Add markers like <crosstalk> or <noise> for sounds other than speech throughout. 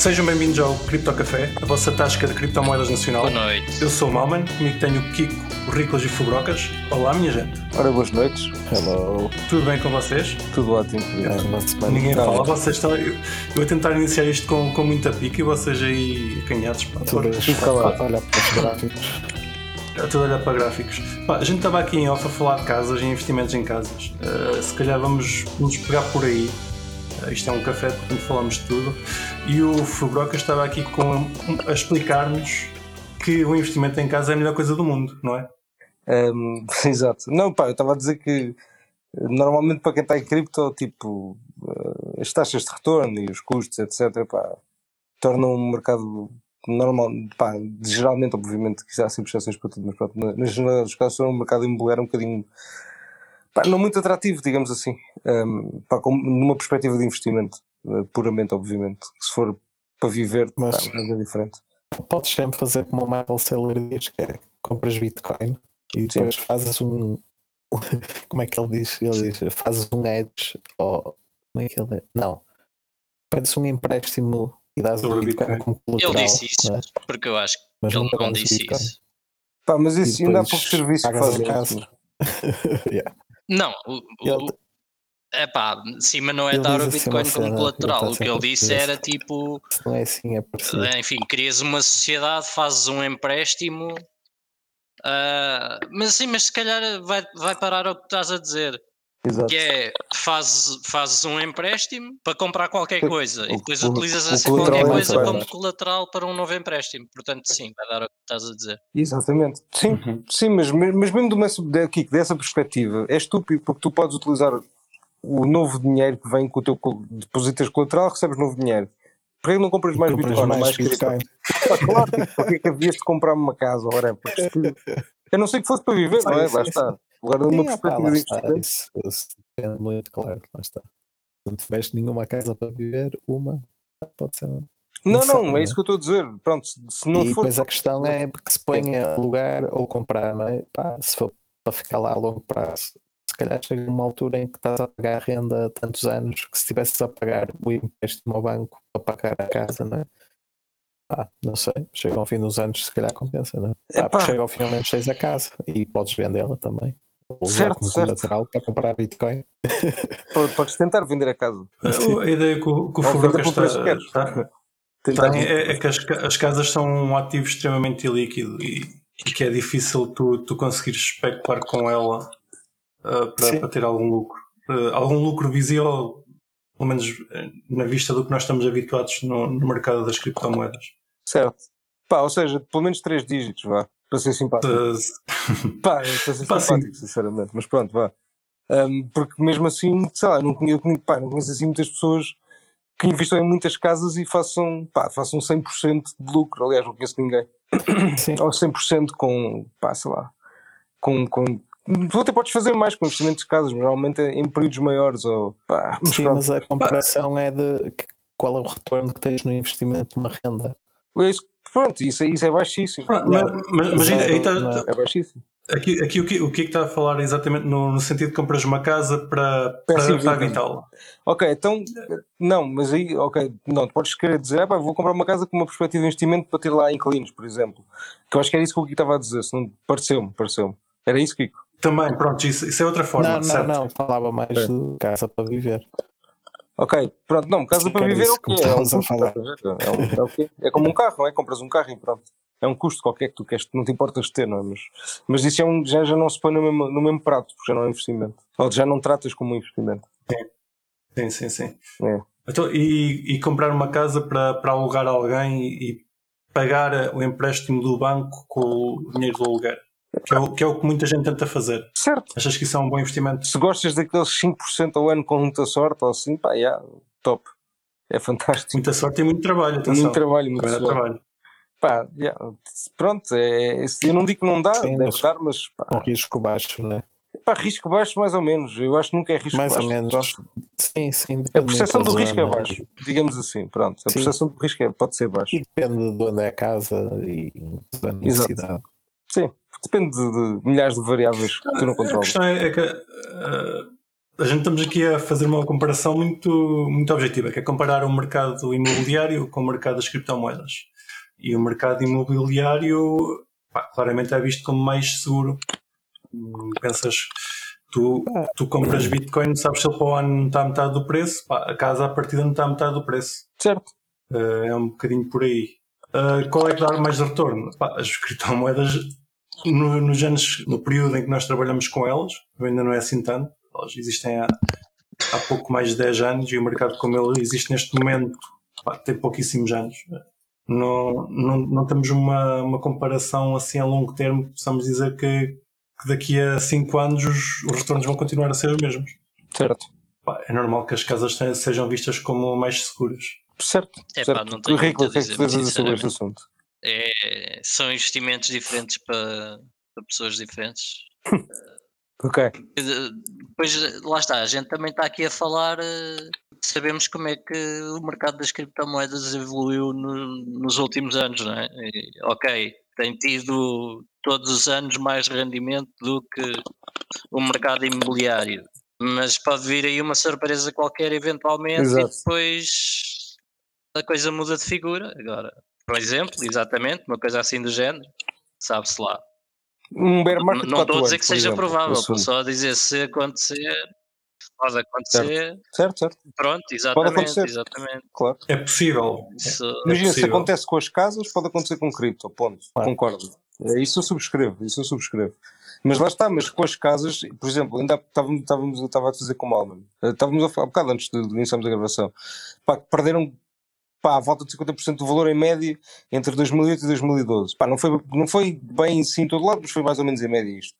Sejam bem-vindos ao Cripto Café, a vossa tasca de criptomoedas nacional. Boa noite. Eu sou o Malman, comigo tenho o Kiko, o Riclas e o Fubrocas. Olá, minha gente. Ora, boas noites. Hello. Tudo bem com vocês? Tudo ótimo. É Ninguém fala, vocês estão. Eu, eu a tentar iniciar isto com, com muita pica e vocês aí acanhados. Pá, Tudo Olha, Tudo calado. Olha para os gráficos. Estou a olhar para gráficos. Pá, a gente estava aqui em off a falar de casas e investimentos em casas. Uh, se calhar vamos, vamos pegar por aí. Uh, isto é um café, portanto falamos de tudo. E o Fubroca estava aqui com, a explicar-nos que o investimento em casa é a melhor coisa do mundo, não é? Hum, <laughs> exato. Não, pá, eu estava a dizer que normalmente para quem está em cripto, tipo, eh, as taxas de retorno e os custos, etc., pá, tornam um mercado normal, pá, geralmente, obviamente, que há sempre exceções para tudo, mas pronto, na, generalidade dos casos, um mercado imobiliário um bocadinho, pá, não muito atrativo, digamos assim, Hum, pá, com, numa perspectiva de investimento, puramente, obviamente. Se for para viver, Mas- pá, é diferente. Podes sempre fazer como o Michael Saylor diz, que é compras Bitcoin e depois fazes um. <laughs> Como é que ele diz? Ele diz: fazes um hedge ou. Como é que ele. Não. Pedes um empréstimo e dás o Bitcoin Bitcoin. como colateral. Ele disse isso, é? porque eu acho Mas que ele não disse Bitcoin. isso. Pá, mas isso ainda há pouco serviço que pagas a fazem casa. isso. <laughs> Yeah. Não, o, o, é pá, sim, mas não é Ele dar o assim Bitcoin uma como cena, colateral. ele O que ele disse era tipo, não é assim, é parecido. enfim, crias uma sociedade, fazes um empréstimo, ah, mas sim, mas se calhar vai, vai parar ao que estás a dizer. Exato. Que é, fazes, fazes um empréstimo para comprar qualquer coisa e o- depois o- utilizas o essa qualquer é coisa mais como colateral para um novo empréstimo. Portanto, sim, vai dar o que estás a dizer. Exatamente. Sim, Uhum. sim mas, mas mesmo de- Kiko, dessa perspectiva, é estúpido porque tu podes utilizar o novo dinheiro que vem com o teu depositas colateral, recebes novo dinheiro. Porquê que não compras mais Compras Bitcoin? mais mais? Bitcoin. Claro, porque é que havias de comprar uma casa? Ora, eu não sei que fosse para viver, não é? Lá está. Agora, numa perspectiva investimento, Isso, isso depende muito, claro. Lá está. Se não tiveste nenhuma casa para viver, uma pode ser. não, Não sei, é isso que eu estou a dizer. Pronto, se não e for. depois a questão é que se põe a alugar ou comprar, não é? Pá, se for para ficar lá a longo prazo, calhar chega uma altura em que estás a pagar renda há tantos anos que se estivesses a pagar o empréstimo ao banco para pagar a casa, não é? Pá, não sei, chega ao fim dos anos, se calhar compensa, não é? Porque chega ao fim ao menos tens a casa e podes vendê-la também. Ou usar Certo, como certo. para comprar Bitcoin. <laughs> Pode- Podes tentar vender a casa. A ideia que o, que o está, está, Tentar. É, é que as, as casas são um ativo extremamente ilíquido e, e que é difícil tu, tu conseguires especular com ela ah, para, ter algum lucro. Ah, algum lucro visível, pelo menos eh, na vista do que nós estamos habituados no, no mercado das criptomoedas. Certo. Pá, ou seja, pelo menos três dígitos, vá. Para ser simpático. Ah, <laughs> Pá, é para ser Pá, simpático, sinceramente. Mas pronto, vá. Ahm, porque mesmo assim, sei lá, não conheço, pá, não conheço assim muitas pessoas que investam em muitas casas e façam, pá, façam 100% de lucro. Aliás, não conheço ninguém. Sim. Ou 100% com, pá, sei lá, com. com Tu até podes fazer mais com investimentos de casas, mas normalmente é em períodos maiores. Ou, pá, mas Sim, pronto. mas a comparação é de qual é o retorno que tens no investimento de uma renda. É isso- pronto, isso, é- isso é baixíssimo. mas, mas- mas aí- aí está- é? Baixíssimo. aqui, aqui o, que, o que é que está a falar exatamente no, no sentido de compras uma casa para, para, para income. habitá-la? Ok, então, não, mas aí, ok, não, tu podes querer dizer, ah, pá, vou comprar uma casa com uma perspectiva de investimento para ter lá inquilinos, por exemplo. Que eu acho que era isso que o Kiko estava a dizer, se não, pareceu-me, pareceu-me. Era isso, Kiko? Também, pronto, isso, isso é outra forma, Não, não, certo? não, falava mais É. de casa para viver. Ok, pronto, não, casa Sim, para viver é o que quê? É, um a falar. é, um- é? É como um carro, não é? Compras um carro e pronto. É um custo qualquer que tu queres, não te importas de ter, não é? Mas, mas isso é um, já, já não se põe no mesmo, no mesmo prato, porque já não é investimento. Ou já não tratas como um investimento. Sim, sim, sim. É. Então, e, e comprar uma casa para, para alugar a alguém e, e pagar o empréstimo do banco com o dinheiro do aluguer. Que é, o, que é o que muita gente tenta fazer. Certo. Achas que isso é um bom investimento? Se gostas daqueles 5% ao ano com muita sorte ou assim, pá, yeah, top. É fantástico. Muita sorte e muito trabalho, atenção. Muito trabalho, muito dá suor. trabalho. Pá, yeah, pronto, é, eu não digo que não dá, Sim, deve mas- dar, mas pá, Com risco baixo, né? pá, risco baixo mais ou menos. Eu acho que nunca é risco Mais baixo. ou menos. Sim, sim. A percepção do risco é baixo, digamos assim, pronto. A Sim. percepção do risco é, pode ser baixo. E depende de onde é a casa e da necessidade. Sim, depende de, de milhares de variáveis que tu não A controlas. questão é, é que eh, a gente estamos aqui a fazer uma comparação muito, muito objetiva, que é comparar o mercado imobiliário com o mercado das criptomoedas. E o mercado imobiliário pá, claramente é visto como mais seguro. Hum, Pensas, tu, tu compras Bitcoin, sabes se ele para o ano não está a metade do preço, pá, a casa à partida não está a metade do preço. Certo. Uh, é um bocadinho por aí. Uh, qual é que dá mais retorno? Pá, as criptomoedas, no, nos anos, no período em que nós trabalhamos com elas, ainda não é assim tanto, elas existem há, há pouco mais de 10 anos e o mercado como ele existe neste momento pá, tem pouquíssimos anos. Não, não, não temos uma, uma comparação assim a longo termo que possamos dizer que, que daqui a 5 anos os, os retornos vão continuar a ser os mesmos. Certo. Pá, é normal que as casas sejam vistas como mais seguras. Certo. É certo. pá, não tenho Rico, o muito que a é que sobre este assunto? É, são investimentos diferentes para, para pessoas diferentes. <laughs> Ok. Depois, lá está, a gente também está aqui a falar, eh, sabemos como é que o mercado das criptomoedas evoluiu no- nos últimos anos, não é? E, ok, tem tido todos os anos mais rendimento do que o mercado imobiliário, mas pode vir aí uma surpresa qualquer eventualmente Exato. e depois a coisa muda de figura. Agora, por exemplo, exatamente, uma coisa assim do género, sabe-se lá. Um bear market Não estou a dizer que seja exemplo, provável, estou só a dizer se acontecer, pode acontecer, Certo, certo, pronto, exatamente, acontecer. exatamente. claro. É possível. Isso, Imagina, se possível. acontece com as casas, pode acontecer com cripto, ponto. Claro. Concordo. É, Isso eu subscrevo, isso eu subscrevo. Mas lá está, mas com as casas, por exemplo, ainda estávamos, estávamos, estava a dizer com o Malman, Eh, estávamos a falar, há bocado antes de, de iniciarmos a gravação, pá, que perderam pá, à volta de 50% do valor em média entre 2008 e 2012. Pá, não, foi, não foi bem sim em todo lado, mas foi mais ou menos em média isto.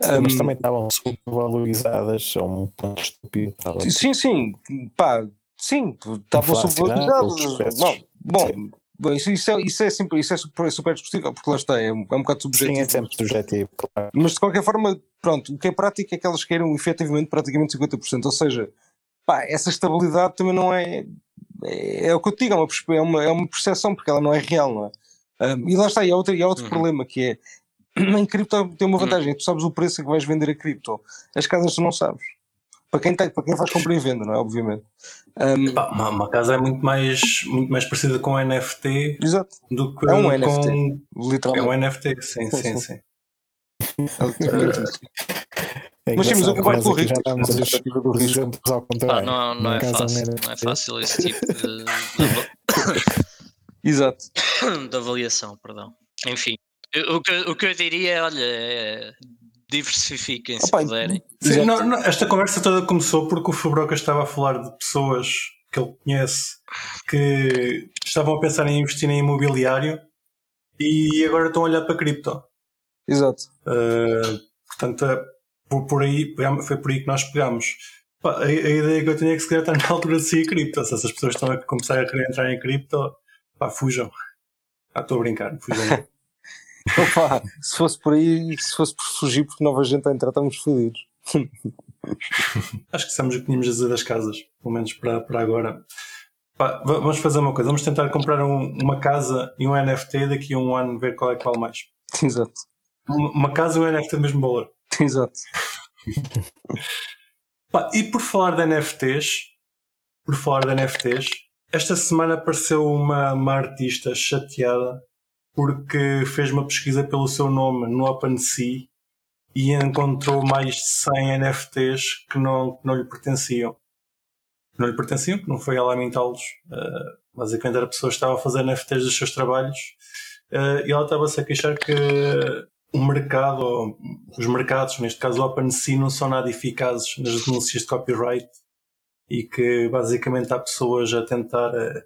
Sim, mas Hum, também estavam subvalorizadas a um ponto estúpido. Sim, sim, pá, sim, estavam os preços. Bom, bom, bom, isso, isso, é, isso, é sempre, isso é super, super discutível, porque lá está, é um, é um bocado subjetivo. Sim, é sempre subjetivo, claro. Mas de qualquer forma, pronto, o que é prático é que elas queiram efetivamente praticamente 50%. Ou seja, pá, essa estabilidade também não é. É, é o que eu te digo, é uma, é, uma, é uma percepção, porque ela não é real, não é? Um, e lá está, e há outro, e há outro Uhum. problema que é. <clears throat> Em cripto tem uma vantagem, tu sabes o preço a que vais vender a cripto. As casas tu não sabes. Para quem, tem, para quem faz compra e venda, não é? Obviamente. Um, uma, uma casa é muito mais, muito mais parecida com NFT exato, do que É um com. NFT. É literalmente. um NFT, <laughs> sim, Sim, sim, sim. É. É Mas eu engraçado, concordo com o os, perspectiva do risco. ao contrário. não, não, é fácil, não é fácil esse tipo de, <laughs> Exato. <coughs> de avaliação, perdão. Enfim, o que, o que eu diria, olha, é diversifiquem se Opa, puderem. Sim, não, não, esta conversa toda começou porque o Fabroca estava a falar de pessoas que ele conhece que estavam a pensar em investir em imobiliário e agora estão a olhar para cripto. Exato. Uh, portanto, é por, por aí, foi por aí que nós pegámos. Pá, a, a ideia que eu tinha é que se calhar está na <laughs> altura de sair cripto. Se essas pessoas estão a começar a querer entrar em cripto, pá, fujam. Ah, estou a brincar, fujam. <laughs> Opa, se fosse por aí, se fosse por fugir porque nova gente a entrar, estamos fodidos. <laughs> Acho que sabemos o que tínhamos a dizer das casas, pelo menos para, para agora. Pá, va- vamos fazer uma coisa, vamos tentar comprar um- uma casa e um NFT daqui a um ano, ver qual é que vale mais. Exato. Uma, uma casa e um NFT do mesmo valor. <laughs> Exato. Pá, e por falar de NFTs, por falar de NFTs, esta semana apareceu uma, uma artista chateada porque fez uma pesquisa pelo seu nome no OpenSea e encontrou mais de 100 NFTs que não, que não lhe pertenciam. Não lhe pertenciam, que não foi ela a mintá-los. Uh, basicamente era pessoas que estavam a fazer NFTs dos seus trabalhos uh, e ela estava-se a queixar que o mercado, ou os mercados, neste caso o OpenSea, não são nada eficazes nas denúncias de copyright e que basicamente há pessoas a tentar eh,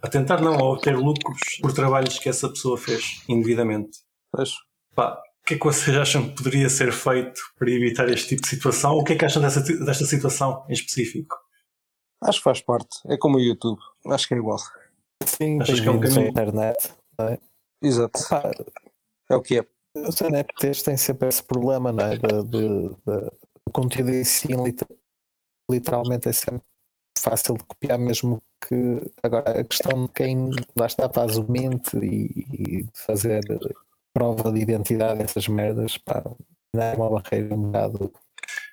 a tentar não a obter lucros por trabalhos que essa pessoa fez indevidamente. Pois. Pá, o que é que vocês acham que poderia ser feito para evitar este tipo de situação? O que é que acham dessa, desta situação em específico? Acho que faz parte. É como o YouTube. Acho que é igual. Sim, Achas que é um caminho? internet. Exato. Pá, É o que é. Os NFTs têm sempre esse problema, não é? De, de- de- o conteúdo em si, liter- literalmente, é sempre fácil de copiar, mesmo que. Agora, a questão de quem lá está faz o mint e, e fazer prova de identidade, essas merdas, pá, não é uma barreira um bocado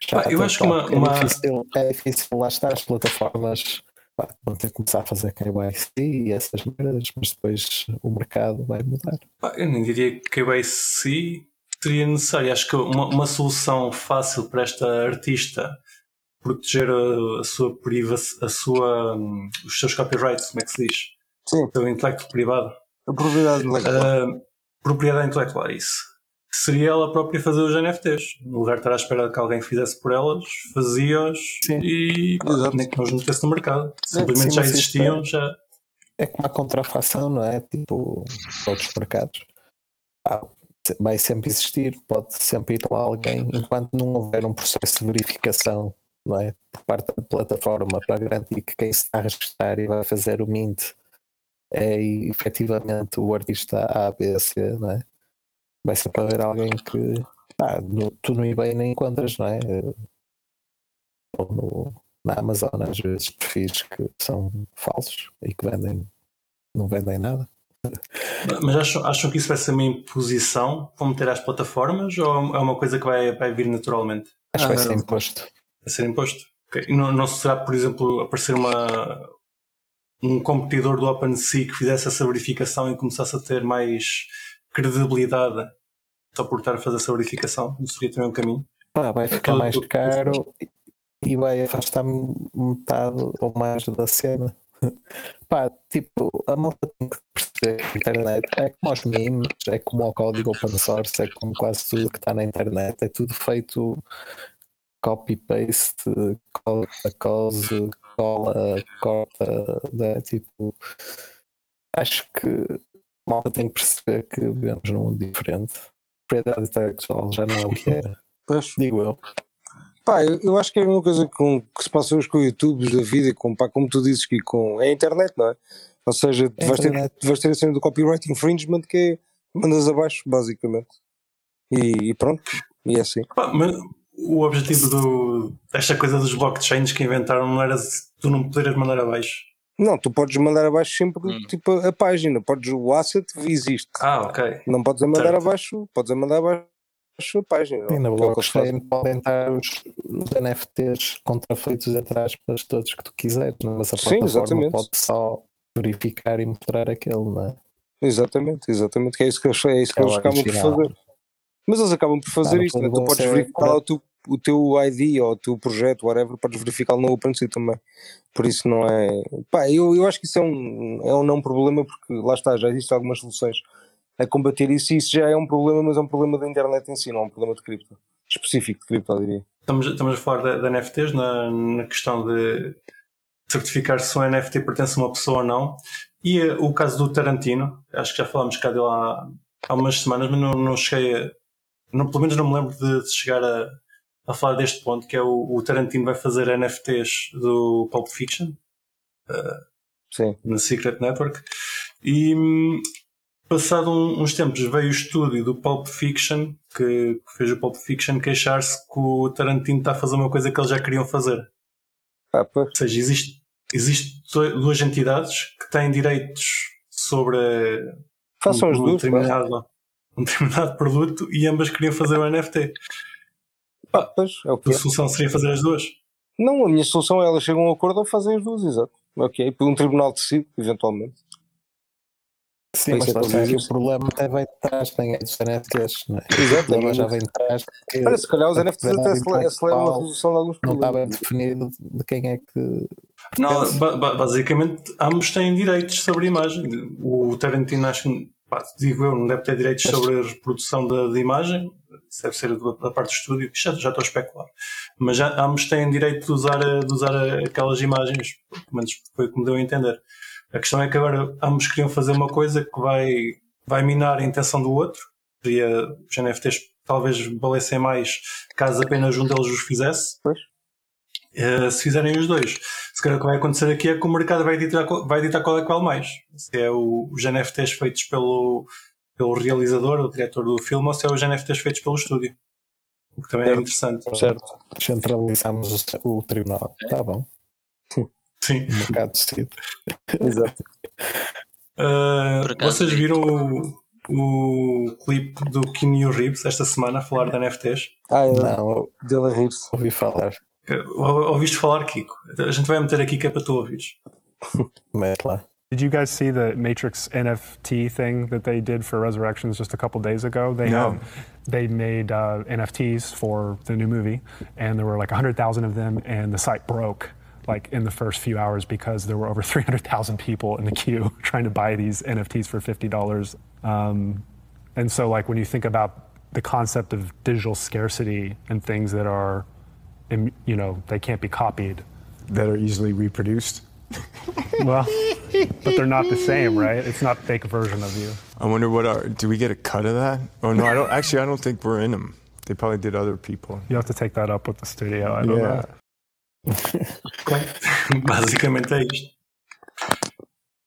Pá, eu acho que uma, é, uma... Difícil, é difícil, lá está, as plataformas pá, vão ter que começar a fazer KYC e essas merdas, mas depois o mercado vai mudar. Pá, eu nem diria que KYC seria necessário. Acho que uma, uma solução fácil para esta artista proteger a, a sua privacidade, a sua, um, os seus copyrights, como é que se diz? Sim. O seu intelecto privado. A propriedade intelectual. Uh, propriedade intelectual, é isso. Seria ela própria fazer os NFTs. No lugar de estar à espera que alguém fizesse por elas, fazia-os e pá, nem que nos metesse no mercado. Simplesmente Sim, já existiam, é- já. É como a contrafação, não é? Tipo, outros mercados. Ah, vai sempre existir, pode sempre ir lá alguém, enquanto não houver um processo de verificação, não é? Por parte da plataforma para garantir que quem se está a registrar e vai fazer o mint é efetivamente o artista A, B, C, não é? Vai sempre haver alguém que ah, no, tu no eBay nem encontras, não é? Ou no, na Amazon às vezes perfis que são falsos e que vendem, não vendem nada. Mas acham, acham que isso vai ser uma imposição? Vão meter às plataformas ou é uma coisa que vai, vai vir naturalmente? Acho que vai Ah, ser imposto. Vai ser imposto? Ok. E Não, não será, por exemplo, aparecer uma, um competidor do OpenSea que fizesse essa verificação e começasse a ter mais credibilidade só por estar a fazer essa verificação? Não seria também um caminho? Pá, vai ficar todo- mais caro e- vai afastar metade ou mais da cena. <laughs> Pá, tipo, a malta tem que perceber que a internet é como os memes, é como o código open source, é como quase tudo que está na internet, é tudo feito copy-paste, cola, cose, cola, corta, né? tipo, acho que malta tem que perceber que vivemos num mundo diferente. Propriedade intelectual já não é o que era, <laughs> Pois. digo eu. Pá, eu, eu acho que é a mesma coisa com, que se passa hoje com o YouTube da vida, com, pá, como tu dizes que com é a internet, não é? Ou seja, tu É vais ter, vais ter a cena do copyright infringement que é mandas abaixo, basicamente. E, e pronto, e é assim. Pá, mas o objetivo do, desta coisa dos blockchains que inventaram não era se tu não poderes mandar abaixo. Não, tu podes mandar abaixo sempre Hum. tipo a, página, podes, o asset existe. Ah, ok. Não podes a mandar Certo. abaixo, podes a mandar abaixo a página. E na é? É blockchain podem estar os, os NFTs contrafeitos, entre aspas, todos que tu quiseres, não é? mas a Sim, plataforma exatamente. pode só verificar e mostrar aquele, não é? Exatamente, exatamente, que é isso que eles, é isso que É eles acabam por fazer. Mas eles acabam por fazer no isso, né? tu podes verificar lá o teu, o teu ID ou o teu projeto, whatever, podes verificar no OpenSea também. Por isso não é. Pá, eu, eu acho que isso é um, é um não problema, porque lá está, já existem algumas soluções a combater isso e isso já é um problema, mas é um problema da internet em si, não é um problema de cripto. Específico de cripto, eu diria. Estamos, estamos a falar da, da NFTs na, na questão de certificar se um NFT pertence a uma pessoa ou não. E eh, o caso do Tarantino, acho que já falámos cá dele há, há umas semanas, mas não, não cheguei a. Não, pelo menos não me lembro de, de chegar a, a falar deste ponto, que é o, o Tarantino vai fazer NFTs do Pulp Fiction Sim. na Secret Network. E passado um- uns tempos veio o estúdio do Pulp Fiction, que, que fez o Pulp Fiction, queixar-se que o Tarantino está a fazer uma coisa que eles já queriam fazer. Ah. Ou seja, existe, existe duas entidades que têm direitos sobre Façam um, duas. pá. determinado, <laughs> um determinado produto e ambas queriam fazer o NFT. Pá, pois, é o que A é. solução seria fazer as duas. Não, a minha solução é elas chegam a um acordo ou fazem as duas, exato. Ok, por um tribunal decide, eventualmente. Sim, mas é dizer. o problema até vem de trás, tem os NFTs, não é? O Exato. problema já vem de trás. Olha, se calhar os a NFTs até aceleram a resolução de alguns Não está bem problemas. definido de quem é que. Não, basicamente, ambos têm direitos sobre a imagem. O Tarantino, acho que, digo eu, não deve ter direitos sobre a reprodução da, imagem. Deve ser da, parte do estúdio, já, já estou a especular. Mas já, ambos têm direito de usar, de usar aquelas imagens, pelo menos foi o que me deu a entender. A questão é que agora ambos queriam fazer uma coisa que vai, vai minar a intenção do outro. Seria, os NFTs talvez valessem mais caso apenas um deles os fizesse. Pois. Eh, se fizerem os dois. Se calhar o que vai acontecer aqui é que o mercado vai ditar, qual- vai ditar qual é que vale mais. Se é o- os NFTs feitos pelo, pelo realizador, o diretor do filme, ou se é os NFTs feitos pelo estúdio. O que também é interessante. Certo. Centralizamos o, o tribunal. Está bom, Sim. o mercado decide. Exato. Uh, acaso vocês vi. viram o. o clipe do Keanu Reeves esta semana a falar de NFTs? Ah, é Não, dele a rir-se. ouvi falar. Ou- Ouviste falar, Kiko? A gente vai meter aqui que é para tu ouvires. <laughs> Mas lá. Did you guys see the Matrix NFT thing that they did for Resurrections just a couple days ago? They No. had, they made uh, NFTs for the new movie, and there were like 100,000 of them, and the site broke like in the first few hours because there were over <laughs> 300,000 people in the queue <laughs> trying to buy these NFTs for $50. Um, and so, like when you think about the concept of digital scarcity and things that are, im- you know, they can't be copied. that are easily reproduced. <laughs> Well, but they're not the same, right? It's not a fake version of you. I wonder what our do we get a cut of that? Oh no, I don't. Actually, I don't think we're in them. They probably did other people. You have to take that up with the studio. I don't Yeah. <laughs> know. Basicamente é isto.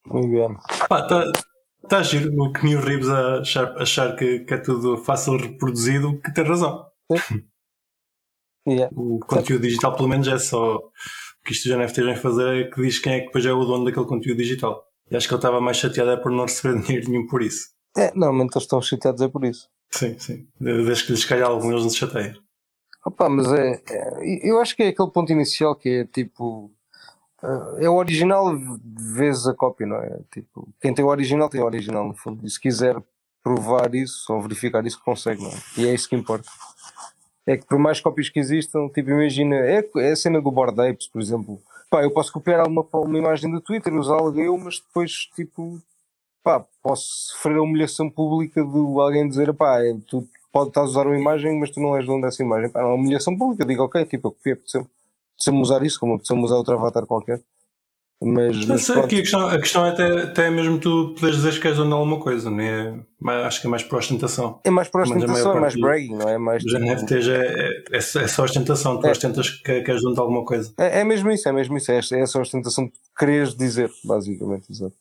Muito bem. Pá, tá, tá giro o Keanu Reeves a achar, achar que, que é tudo fácil reproduzido, que tem razão. <laughs> Yeah. O conteúdo digital, pelo menos, é só o que isto os NFTs vêm fazer, é que diz quem é que depois é o dono daquele conteúdo digital. E acho que ele estava mais chateado é por não receber <laughs> dinheiro nenhum por isso. É, normalmente eles estão chateados é por isso. Sim, sim. Desde que lhes calha algum, eles não se chateiam. Opa, mas é, é- Eu acho que é aquele ponto inicial que é tipo. eh, É o original vezes a cópia, não é? Tipo, quem tem o original tem o original, no fundo. E se quiser provar isso ou verificar isso, consegue, não é? E é isso que importa. É que por mais cópias que existam, tipo, imagina. É, é a cena do Bored Apes, por exemplo. Pá, eu posso copiar uma, uma imagem do Twitter, usá-la eu, mas depois, tipo. Pá, posso sofrer a humilhação pública de alguém dizer, pá, é, tu pode estar a usar uma imagem, mas tu não és dono dessa imagem. Pá, é uma humilhação pública. Eu digo, ok, tipo, eu copiei, apeteceu-me usar isso, como apeteceu-me usar outro avatar qualquer. Mas, mas pronto. aqui a questão, a questão é até, até mesmo tu poderes dizer que és dono de alguma coisa, não é? Mas acho que é mais por ostentação. é mais para ostentação, é mais bragging, não é? Mais, Os tipo, NFTs é, é, é, é só ostentação, tu É. ostentas que, que és dono de alguma coisa. é, é mesmo isso, é mesmo isso. É essa, é essa ostentação que queres dizer, basicamente. Exato.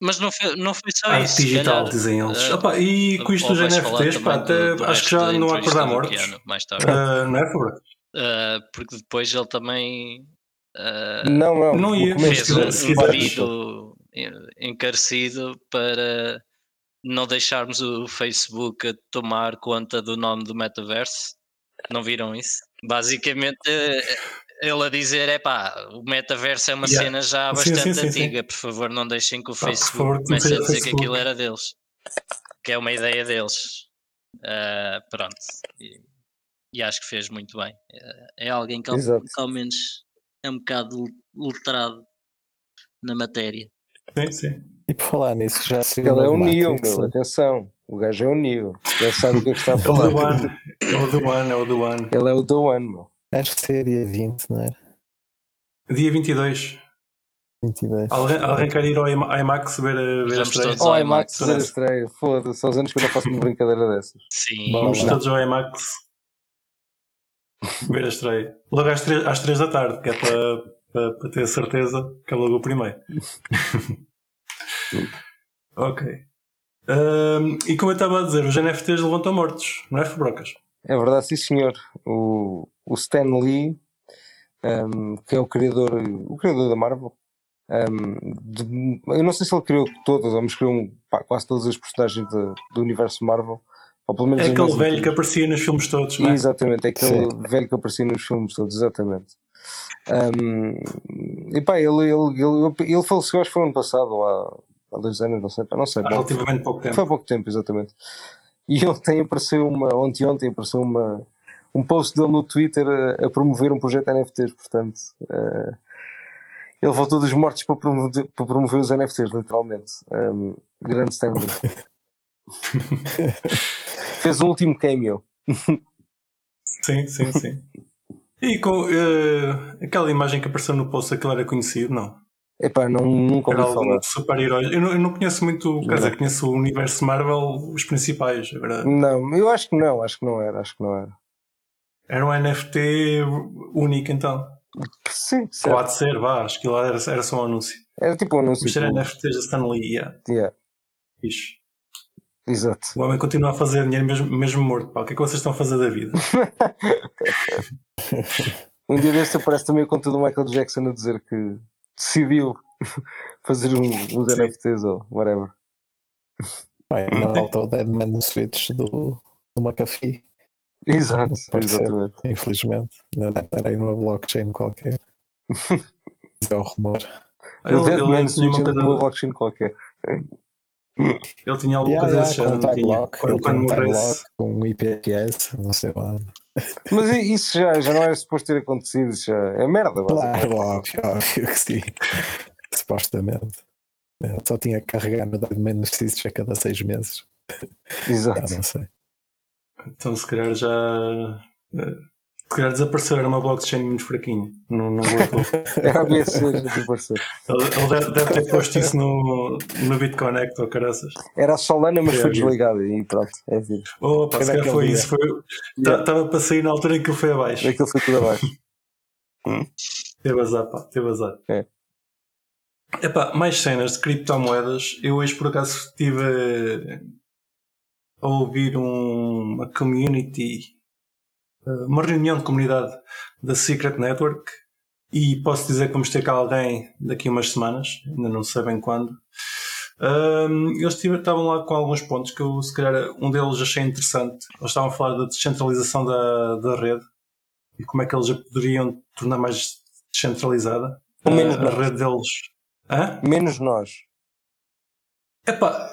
Mas não foi, não foi só Arte isso. digital, calhar. dizem eles. Ah, Opa, e com isto dos NFTs, pá, também do- até do acho que já não há acordar mortos. Keanu, mais tarde. Ah, não é, Fabra? Ah, porque depois ele também Não, não. não ia. fez um, um pedido encarecido para não deixarmos o Facebook tomar conta do nome do metaverso. Não viram isso? Basicamente, eh, ele a dizer: é pá, o metaverso é uma Yeah. cena já Sim, sim, bastante sim, sim. antiga, por favor, não deixem que o Facebook favor, que comece a dizer que Facebook. aquilo era deles, que é uma ideia deles. Ah, pronto, e, e acho que fez muito bem. É, é alguém que, ao- que ao menos é um bocado letrado na matéria. Sim, sim. E por falar nisso, já se Ele é o Neo, meu, atenção. O gajo é o Neo. Ele sabe o que é está a É o falar. do One. É o do One, é o do One. Ele é o do One, meu. Acho que seria 20, não era? Dia 22. 22. Alguém, alguém quer ir ao IMA- IMAX ver, a- ver a Vamos estreia? Oh, ao é Max IMAX. fazer a estreia. Foda-se, são os anos que eu não faço uma brincadeira dessas. Sim, Vamos Olá. todos ao IMAX <laughs> ver a estreia. Logo às 3, às três da tarde, que é para, para, para ter certeza que é logo o primeiro. <laughs> ok. Ahm, e como eu estava a dizer, os NFTs levantam mortos, não é, Fabrocas? É verdade, sim senhor. O, o Stan Lee, um, que é o criador, o criador da Marvel, um, de- eu não sei se ele criou todas, ou mas criou um, pá, quase todas as personagens de- do universo Marvel. Ou pelo menos É aquele velho que aparecia nos filmes todos, não é? Exatamente, é aquele velho que aparecia nos filmes todos, exatamente. Um, e pá, ele, ele, ele, ele faleceu, acho que foi ano passado, ou há, há dois anos, não sei, pá, não sei. Há bom, relativamente pouco tempo. foi há pouco tempo, exatamente. E <laughs> ontem apareceu uma, ontem ontem apareceu uma, um post dele no Twitter a, a promover um projeto NFTs, portanto. eh, ele voltou dos mortos para promover, para promover os NFTs, literalmente. Um, grande standing. <laughs> Fez um último cameo. Sim, sim, sim. E com eh, aquela imagem que apareceu no post, aquilo era conhecido, não? Epá, não, nunca ouvi falar. super-herói. Eu, não- eu não conheço muito, quer dizer, conheço o universo Marvel, os principais. Agora, Não, eu acho que não, acho que não era, acho que não era. era um NFT único então. Sim, certo. há de ser, vá, acho que lá era, era só um anúncio. Era tipo um anúncio. Mas era tipo, NFTs da Stanley, yeah. yeah, Fixe. Exato. O homem continua a fazer dinheiro mesmo, mesmo morto. Pá. O que é que vocês estão a fazer da vida? <laughs> Um dia desse aparece também a conta do Michael Jackson a dizer que decidiu <laughs> fazer um, uns Sim. NFTs ou whatever. Bem, não falta o Dead Man Switch do, do McAfee, Exato, Pode ser. exatamente. infelizmente. Estar aí numa blockchain qualquer. <laughs> Isso é o rumor. Ele, O Dead ele é coisa- de uma blockchain qualquer. Ele tinha alguma Yeah, coisa yeah, desse com género, Quando, quando um morresse. com um IPFS, não sei lá. Mas isso já, já não era suposto ter acontecido, já é merda. Claro, <laughs> óbvio, óbvio que sim. Supostamente. Eu só tinha que carregar no Man Switch a cada seis meses. <laughs> Exato. não sei. Então se calhar já. Se calhar desapareceu, era uma blockchain muito fraquinha. Não, não voltou. <laughs> Era a te pareceu. ele deve, deve ter posto isso no, no BitConnect ou caraças. Era a Solana, mas É, foi desligada e pronto, é vida. Opa, Foi se calhar naquele foi dia. isso. Estava Yeah. para sair na altura em que ele foi abaixo. Aquilo foi tudo abaixo. <laughs> Teve azar, pá, teve azar. É. Epá, mais cenas de criptomoedas. Eu hoje por acaso estive a ouvir um- uma community, uma reunião de comunidade da Secret Network e posso dizer que vamos ter cá alguém daqui a umas semanas, ainda não sei bem quando. Ahm, eles estavam lá com alguns pontos que eu, se calhar, um deles achei interessante. Eles estavam a falar da descentralização da, da rede e como é que eles a poderiam tornar mais descentralizada. Ou menos a, a rede deles. Hã? Menos nós. Epá,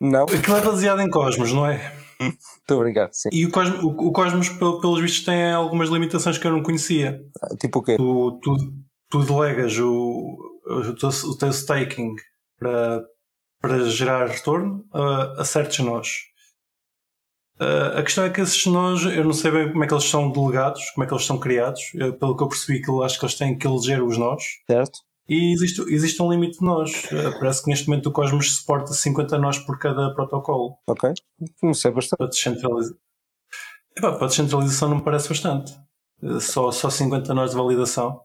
Não? aquilo é baseado em Cosmos, não é? <laughs> Muito obrigado, sim. E o Cosmos, o, o Cosmos pel- pelos vistos, tem algumas limitações que eu não conhecia. Ah, Tipo o quê? Tu, tu, tu delegas o, o, teu, o teu staking para, para gerar retorno a, a certos nós. Ah, a questão é que esses nós, eu não sei bem como é que eles são delegados, como é que eles são criados. Eu, pelo que eu percebi, que eu acho que eles têm que eleger os nós. Certo? E existe, existe um limite de nós. Ah, parece que neste momento o Cosmos suporta 50 nós por cada protocolo. Ok. Isso é bastante. Para descentralização. Epá, para descentralização não me parece bastante. Ah, Só, só 50 nós de validação.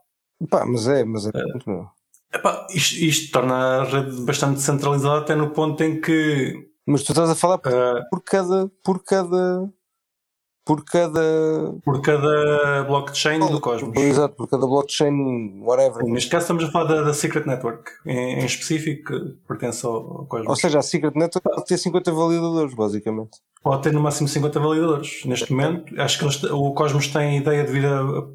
Pá, mas é, mas é. meu. Epá, isto, isto torna a rede bastante descentralizada até no ponto em que Mas tu estás a falar por, ah, por cada. Por cada. Por cada. por cada blockchain do Cosmos. Exato, por cada blockchain, whatever. Neste caso estamos a falar da, da Secret Network, em, em específico, que pertence ao, Cosmos. Ou seja, a Secret Network pode ter 50 validadores, basicamente. Pode ter no máximo 50 validadores. Neste momento, acho que eles, o Cosmos tem a ideia de vir a,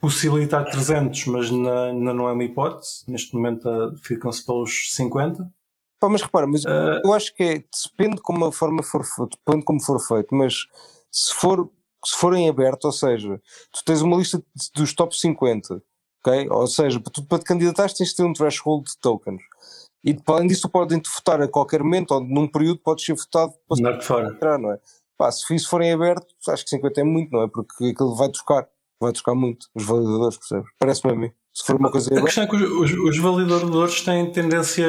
possibilitar 300, mas na- não é uma hipótese. Neste momento ah, ficam-se pelos 50. Pá, mas repara, mas Ah, eu acho que é, depende como a forma for feita, depende como for feito, mas se for, se for em aberto, ou seja, tu tens uma lista dos top 50, ok? Ou seja, para tu para te candidatares tens de ter um threshold de tokens. E além disso, tu podes votar a qualquer momento, ou num período podes ser votado para de fora. entrar, não é? Pá, se isso for em aberto, acho que 50 é muito, não é? Porque aquilo vai tocar, vai tocar muito, os validadores, percebes? Parece-me a mim. Se for uma coisa A questão é que os, os- os validadores têm tendência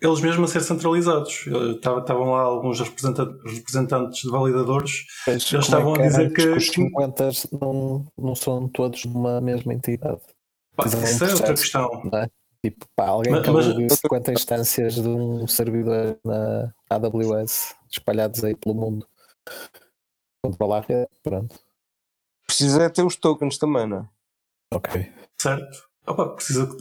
eles mesmos a ser centralizados. Estavam lá alguns representa- representantes de validadores Mas Eles como estavam é a dizer que- os 50 não, não são todos numa mesma entidade. Pá, Fizeram um isso é outra processo. questão. Não é? Tipo, pá, alguém Mas- que mas- alugue 50 instâncias de um servidor na AWS espalhados aí pelo mundo. Controlar a rede, pronto. precisa é ter os tokens também, não é? Ok. Certo? Opa, precisa que.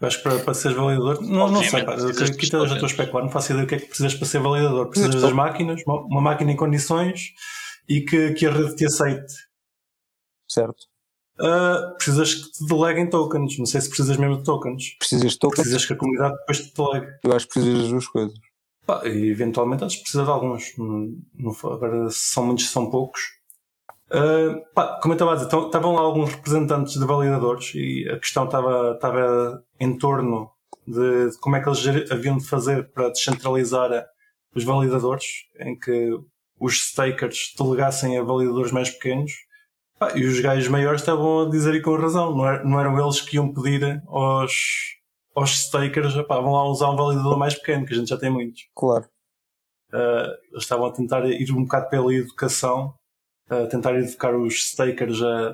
Eu acho que para, para seres validador. Não, não sei, pá. Eu, precisas aqui já estou a especular, não faço ideia do que é que precisas para ser validador. Precisas Precisas das máquinas, uma, uma máquina em condições e que, que a rede te aceite. Certo? Ah, precisas que te deleguem tokens. Não sei se precisas mesmo de tokens. Precisas de tokens, Precisas que a comunidade depois te delegue. eu acho que precisas das duas coisas. Pá, e eventualmente às vezes precisa de alguns. Não- não agora, se são muitos, são poucos. Ah, pá, como eu estava a dizer, então, estavam lá alguns representantes de validadores e a questão estava, estava em torno de, de como é que eles haviam de fazer para descentralizar os validadores, em que os stakers delegassem a validadores mais pequenos. Pá, e os gajos maiores estavam a dizer e com razão, não, er- não eram eles que iam pedir aos, aos stakers, pá, vão lá usar um validador mais pequeno, que a gente já tem muitos. Claro. Uh, eles estavam a tentar ir um bocado pela educação, a tentar educar os stakers a,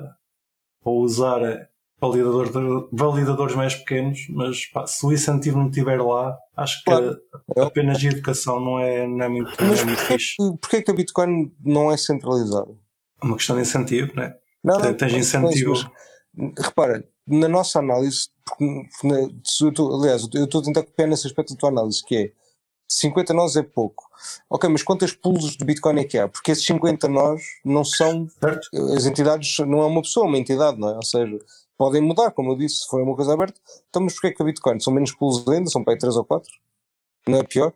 a usar validador, validadores mais pequenos, mas pá, se o incentivo não estiver lá, acho que Claro. apenas a educação não é, não é muito, não Mas é muito porquê, fixe. que- porquê que a Bitcoin não é centralizada? É uma questão de incentivo, né? Não, Tens mas- incentivo. mas, repara, na nossa análise, porque na- eu tô- aliás, eu estou a tentar copiar nesse aspecto da tua análise, que é 50 nós é pouco. Ok, mas quantas pools de Bitcoin é que há? Porque esses 50 nós não são. Certo? As entidades não é uma pessoa, é uma entidade, não é? Ou seja, podem mudar, como eu disse, se for uma coisa aberta. Então, mas porquê é que a Bitcoin? São menos pools ainda? São para aí 3 ou 4? Não é pior?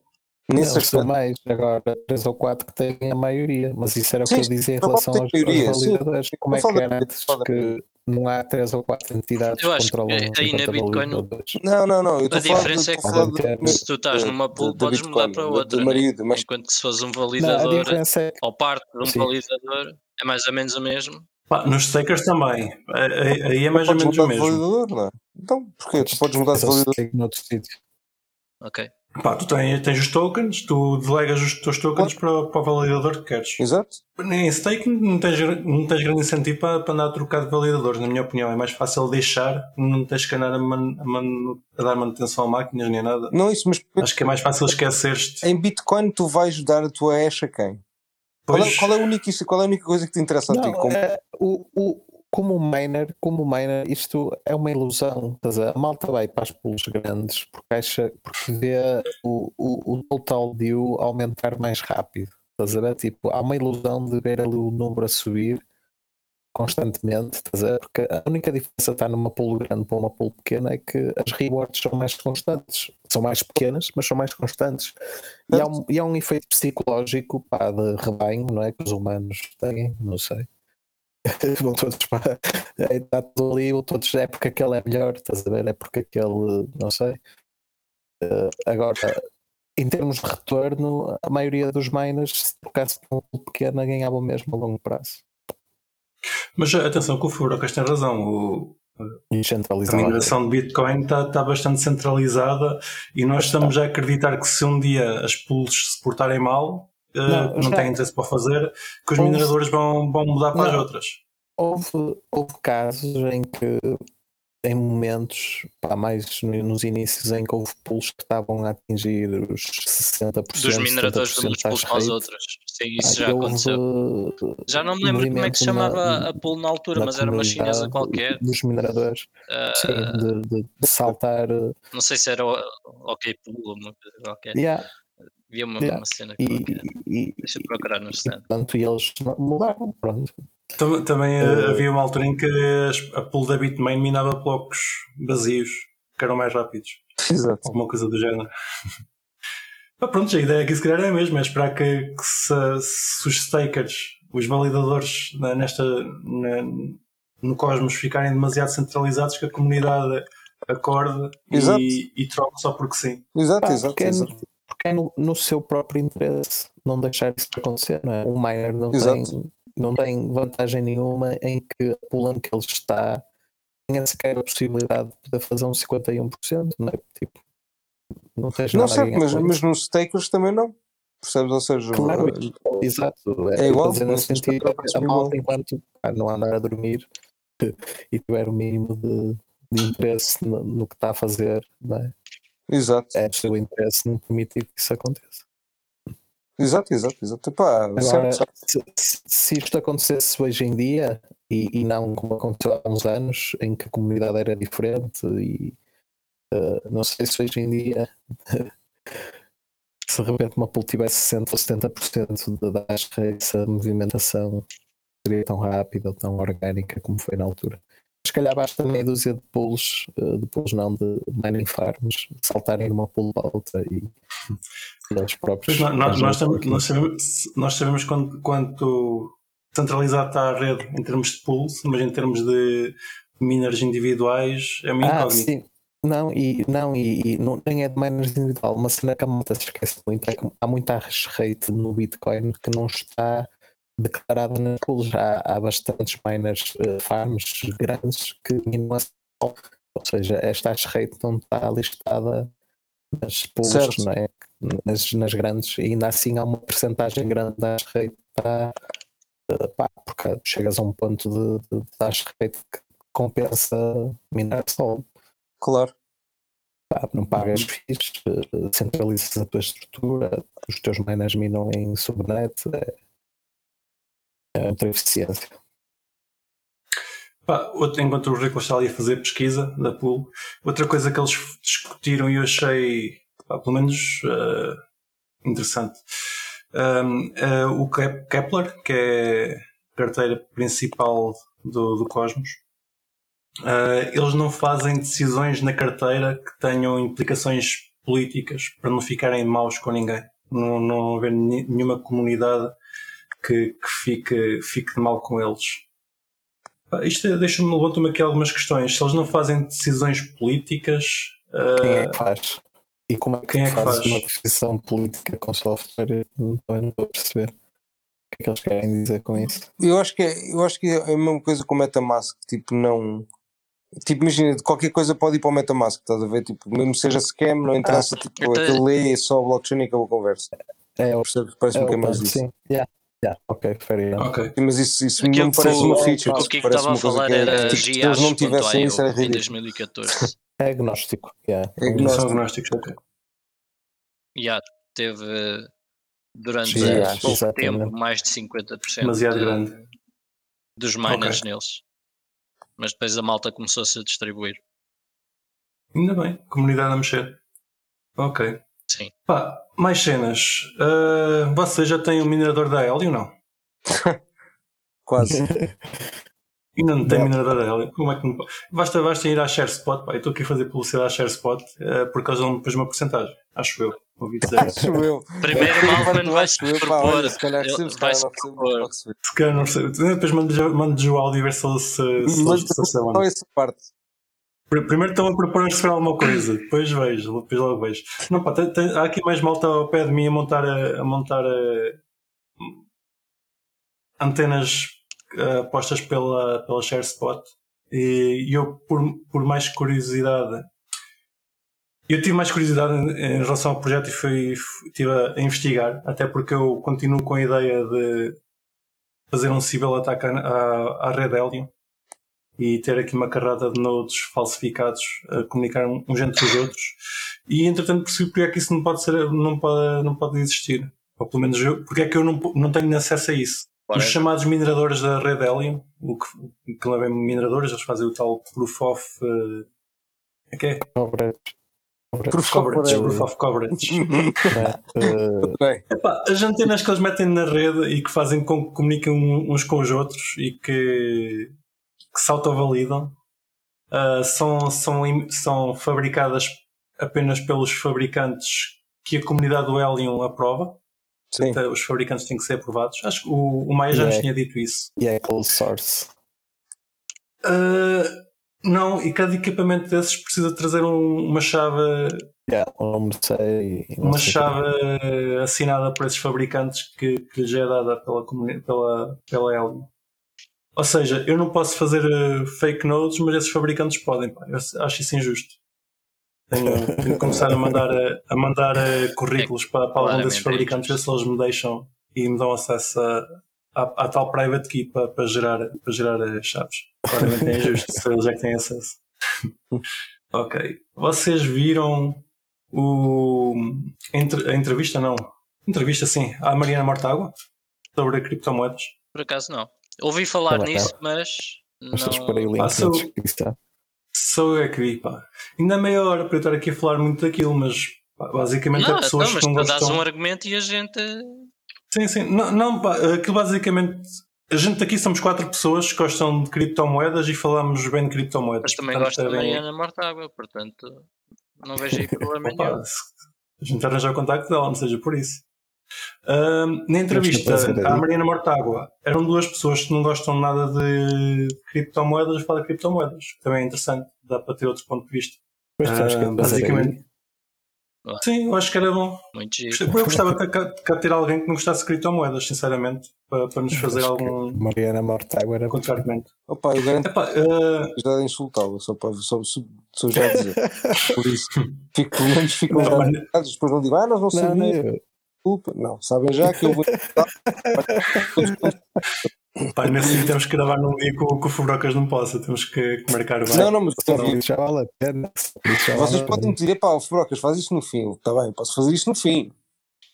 Nesse Não, são aspecto. mais, agora três ou quatro que têm a maioria, mas isso era o Sim, que eu dizia em relação aos, maioria, aos sim. validadores. Como é que fala era da- antes fala da- que não há três ou quatro entidades Eu que acho que controlam aí na 50 Bitcoin-? Não, não, não. A diferença de, é que de- Se tu estás da- numa pool, podes Bitcoin, mudar para outra. né? marido, mas- Enquanto que se fores um Não, validador diferença é ou parte de um Sim. validador, é mais ou menos o mesmo. Pá, nos stakers também. Aí é mais ou menos o de mesmo. validador, não é? Então, porquê? Tu podes mudar de validador. noutro sítio. Ok. Pá, tu tens, tens os tokens, tu delegas os teus tokens para, para o validador que queres. Exato. Em staking não tens, não tens grande incentivo para, para andar a trocar de validadores, na minha opinião. É mais fácil deixar, não tens que andar a, man- a man- a dar manutenção a máquinas nem nada. Não isso, mas Acho que é mais fácil esqueceres-te. em Bitcoin tu vais dar a tua hash a quem? Qual é, Pois, qual é a única, isso- qual é a única coisa que te interessa a ti? Não, Como- é, o, o, como miner, como miner, isto é uma ilusão. Estás a, malta vai para as pools grandes porque acha porque vê o, o, o total due aumentar mais rápido. Estás a ver? Tipo, há uma ilusão de ver ali o número a subir constantemente, estás a ver? Porque a única diferença de estar numa pool grande para uma pool pequena é que as rewards são mais constantes. São mais pequenas, mas são mais constantes. E há, um, e há um efeito psicológico pá, de rebanho, não é? Que os humanos têm, não sei. <laughs> Vão todos para. Está tudo ali, ou todos é porque aquele é melhor, estás a ver? É porque aquele, não sei. Eh, agora, em termos de retorno, a maioria dos miners, se trocasse por um pool pequena, ganhavam mesmo a longo prazo. mas atenção que o Furocas tem razão. O, E a mineração de Bitcoin está, está bastante centralizada e nós estamos a acreditar que se um dia as pools se portarem mal, eh, Não, não, já- têm interesse para fazer, que os Houve- mineradores vão, vão mudar para as Não. outras. Houve, houve casos em que, em momentos, pá, mais no- nos inícios, em que houve pools que estavam a atingir os 60%. Dos mineradores 70% dos pools hash para as outras. Sim, Pá, isso já houve, aconteceu. Já não me lembro como é que se chamava na- a pool na altura, na mas era uma chinesa qualquer. Dos mineradores, Ah, sim, de, de- de saltar. eh, não sei se era o OK Pool ou uma coisa qualquer. yeah, Havia uma, yeah. uma cena e, qualquer. e, Deixa eu procurar no e, stand. portanto, e eles mudaram. Pronto. Tam- Também Eh, havia uma altura em que a pool da Bitmain minava blocos vazios, que eram mais rápidos. Exato. Alguma coisa do género. Pá, <laughs> pronto, a ideia aqui se calhar é a mesma, é esperar que, que se, se os stakers, os validadores na- nesta, na- no Cosmos ficarem demasiado centralizados que a comunidade acorde Exato. e, e troque só porque sim. Exato, Pá, exato, porque é, exato. Porque é no, no seu próprio interesse não deixar isso acontecer, não é? Um miner não Exato. tem, não tem vantagem nenhuma em que a em que ele está tenha sequer a possibilidade de poder fazer um 51%, não é? Tipo, não tens Não certo, mas, mas nos stakers também não. Percebes? Ou seja, Claro, eh, Exato, É igual, sentido, aspecto é que parece-me a malta, enquanto pá, não andar a dormir <laughs> e tiver o mínimo de, de interesse no, no que está a fazer, não é? Exato, é do seu interesse não permitir que isso aconteça. exato, exato, exato. Pá, Agora, certo, certo. se, se- isto acontecesse hoje em dia e, e não como aconteceu há uns anos, em que a comunidade era diferente, e eh, não sei se hoje em dia, <laughs> se de repente uma pool tivesse 60 ou 70% de dash rates, a movimentação seria tão rápida ou tão orgânica como foi na altura. Se calhar basta meia dúzia de pools, eh, de pools não, de mining farms, saltarem de uma pool para outra e eles próprios. Pois nós, nós, nós, sabemos, nós sabemos quanto, quanto centralizado está a rede em termos de pools, mas em termos de miners individuais é uma Ah, incógnita. sim. Não, e, não, e, e não, nem é de miners individual. Uma cena que a malta se esquece muito é que há muita hash rate no Bitcoin que não está declarada nas pools. Há, há bastantes miners eh, farms grandes que minam a sol. Ou seja, esta hash rate não está listada nas pools, não é? Nas, nas grandes, e ainda assim há uma percentagem grande da hash rate está eh, pá, porque chegas a um ponto de, de, de hash rate que compensa minar sol. Claro. Pá, não pagas FIIs, eh, centralizas a tua estrutura, os teus miners minam em subnet, é outra eficiência. Enquanto o Rico está ali a fazer pesquisa da pool, outra coisa que eles discutiram e eu achei, pá, pelo menos, eh, interessante. Um, uh, o Kep- Kepler, que é a carteira principal do, do Cosmos, uh, eles não fazem decisões na carteira que tenham implicações políticas para não ficarem maus com ninguém. Não, não haver nenhuma comunidade que, que fique, fique de mal com eles. Isto é- deixa-me levanta-me aqui algumas questões. Se eles não fazem decisões políticas, uh, Quem é que faz? E como é que, Quem é que faz, faz? uma decisão política com software? Não, estou a perceber. O que é que eles querem dizer com isso? Eu acho que é, eu acho que é a mesma coisa com o Metamask, tipo, não. Tipo, imagina, qualquer coisa pode ir para o Metamask, estás a ver? Tipo, mesmo seja scam, não interessa, tipo, então- aquilo lê é só blockchain e acabou a conversa. É o Percebes? Parece-me é que é o mais isso. sim. Yeah, yeah, ok, fair enough. ok. Sim, Mas isso, isso Aquilo não me que parece uma feature, o tipo, que parece estava a falar que é. era Tipo, se eles não tivessem isso, era em ridículo. 2014. É <laughs> agnóstico. Yeah. É agnóstico. São agnósticos, ok. Já teve durante acho, pouco exatamente. tempo mais de 50% Demasiado de- grande. dos miners Ok. neles. Mas depois a malta começou-se a distribuir. Ainda bem, comunidade a mexer. Ok. Sim. Pá, mais cenas. Uh, você já tem um minerador da Helio, não? <laughs> Quase. Ainda não tem Não. minerador da Helio. Como é que não? Basta, basta ir à ShareSpot, pá. Eu estou aqui a fazer publicidade à ShareSpot uh, porque eles dão depois uma porcentagem. Acho eu. Ouvi dizer. Acho eu. Primeiro É, Malman vai se acho eu, pá, propor. se calhar se Vai-se não recebo, propor. Se calhar não sei. Depois mando-lhe mando o áudio e ver se eles se, se, Mas se, se, se, só essa parte. Pr- Primeiro estão a propor a receber alguma coisa, depois vejo, depois logo vejo. Não, pá, tem- tem- há aqui mais malta ao pé de mim a montar, a, a montar a- antenas postas pela, pela ShareSpot e eu, por, por mais curiosidade, eu tive mais curiosidade em, em relação ao projeto e fui, fui- estive a, a investigar, até porque eu continuo com a ideia de fazer um ciberataque à, à, à rede Helium e ter aqui uma carrada de nodes falsificados a comunicar uns entre os outros. E entretanto percebi porque é que isso não pode ser, não pode, não pode existir. Ou pelo menos eu, porque é que eu não, não tenho acesso a isso. Ora, Os chamados mineradores da rede Helium, o que, que não é mineradores, eles fazem o tal proof of. eh, é que é? Coverage. Proof of Coverage. Proof of coverage. <laughs> Bem, Epá, as antenas que eles metem na rede e que fazem com que comuniquem uns com os outros e que, que se autovalidam ah, são, são, são fabricadas apenas pelos fabricantes que a comunidade do Helium aprova. sim. Portanto, Os fabricantes têm que ser aprovados. Acho que o, o Maia já nos Yeah. tinha dito isso. e é closed source. Ah, não, e cada equipamento desses precisa trazer um- uma chave Yeah, o número sei. uma chave assinada por esses fabricantes que, que lhes é dada pela, pela, pela Helium. Ou seja, eu não posso fazer eh, fake nodes, mas esses fabricantes podem. pá. Eu acho isso injusto. Tenho, <laughs> tenho que começar a mandar, eh, a mandar eh, currículos para, para algum desses é fabricantes, ver se eles me deixam e me dão acesso a, à, tal private key para, para gerar, para gerar chaves. Claramente é injusto, se eles é que têm acesso. <laughs> ok. Vocês viram o, a entre- a entrevista, não. Entrevista, sim, à Mariana Mortágua sobre criptomoedas. Por acaso não. Ouvi falar Tá nisso, mas Mas não. disparei o link Ah, na sou- descrição. Sou eu é que vi, pá. Ainda é meia hora para eu estar aqui a falar muito daquilo, mas pá, basicamente Não, é pessoas então, mas que não dás gostam. um argumento e a gente. Sim, sim. Não, não pá, aquilo basicamente. A gente aqui somos quatro pessoas que gostam de criptomoedas e falamos bem de criptomoedas. Mas também Portanto, gosto da é bem- Mariana Mortágua, portanto não vejo aí <laughs> problema Opa, nenhum. a gente arranjar o contacto dela, não seja por isso. Ahm, na entrevista à aí. Mariana Mortágua eram duas pessoas que não gostam nada de criptomoedas a falar de criptomoedas. Também é interessante, dá para ter outro ponto de vista. Mas tu acha que Ah, é basicamente. Ah. Sim, eu acho que era bom. Muito giro. Eu gostava de ter alguém que não gostasse de criptomoedas, sinceramente, para, para nos fazer algum Mariana Mortágua era contrargumento. Opa, eu garanto Epá, ah, que já insultá-la, só para só, só, só já dizer. <laughs> Por isso, fico, pelo menos ficam Não, mas- gratificados, depois não digo, ah, nós não Não, sabíamos, desculpa. Não, sabem já que eu vou. <laughs> pá, nesse dia temos que gravar num dia que o, que o Fubrocas não possa, temos que, que marcar bem. Não, não, mas por isso já vale a pena. isso já vocês vale podem me dizer, pá, Frocas, faz isso no fim. Está bem, posso fazer isto no fim.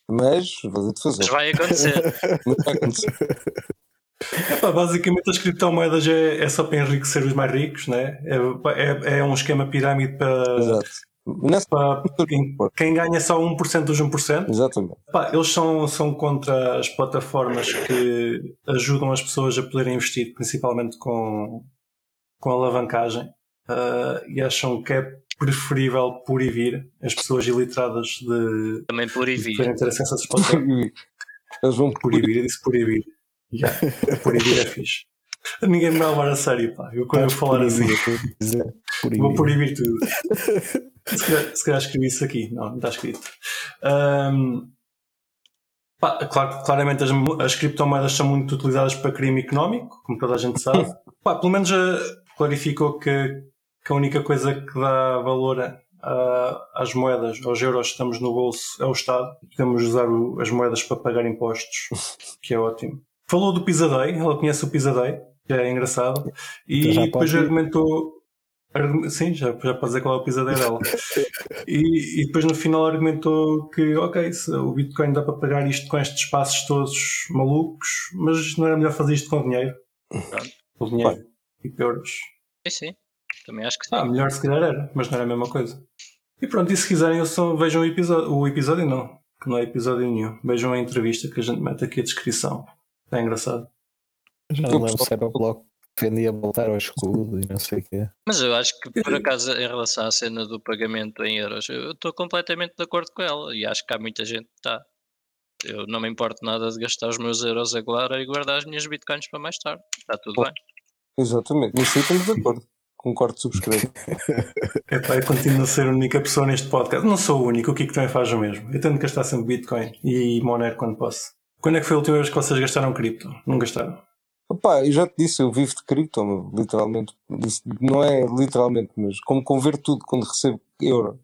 Mas vou ter de fazer. Mas vai acontecer. Não <laughs> vai acontecer. Epá, basicamente as criptomoedas é, é só para enriquecer os mais ricos, né? é, é, é um esquema pirâmide para, Exato. Nessa Pá, quem, ganha só 1% dos 1%, Exatamente. pá, eles são, são contra as plataformas que ajudam as pessoas a poderem investir, principalmente com, com alavancagem, ah, e acham que é preferível por e vir as pessoas iliteradas de, Também por e vir. poderem ter acesso a essas <laughs> plataformas. Eles vão Por e vir, eu disse por e vir. Yeah, <laughs> por e vir é fixe. Ninguém me vai levar a sério, pá. Eu quando eu falar assim, <laughs> vou por e vir tudo. Se calhar, se calhar escrevi isso aqui. Não, não está escrito. Ahm, pá, claro, claramente as, as criptomoedas são muito utilizadas para crime económico, como toda a gente sabe. <laughs> Pá, pelo menos eh, clarificou que, que a única coisa que dá valor a- às moedas, aos euros que estamos no bolso, é o Estado. Podemos usar o- as moedas para pagar impostos, <laughs> que é ótimo. Falou do Pisadei, ela conhece o Pisadei, que é engraçado, e Então já depois argumentou. Sim, já, já pode dizer qual é o Pisadei dela. <laughs> E, e depois no final argumentou que, ok, se o Bitcoin dá para pagar isto com estes passos todos malucos, mas não era melhor fazer isto com dinheiro. Com dinheiro e euros. Sim, sim. Também acho que sim. Ah, melhor se calhar era, mas não era a mesma coisa. E pronto, e se quiserem, só vejam o episódio. O episódio não, que não é episódio nenhum. Vejam a entrevista que a gente mete aqui a descrição. É engraçado. Já não lembro se era o bloco defendia voltar ao escudo e não sei o quê. Mas eu acho que, por acaso, em relação à cena do pagamento em euros, eu estou completamente de acordo com ela e acho que há muita gente que está. Eu não me importo nada de gastar os meus euros agora e guardar as minhas bitcoins para mais tarde. Está tudo bem. Exatamente. Nisso aí estamos de acordo. Concordo, subscrevo. <laughs> Epá, eu continuo a ser a única pessoa neste podcast. Não sou o único, o Kiko também faz o mesmo. Eu tento gastar sempre Bitcoin e Monero quando posso. Quando é que foi a última vez que vocês gastaram cripto? Não gastaram? Opa, eu já te disse, eu vivo de cripto, literalmente. Não é literalmente, mas como converto tudo quando recebo euro.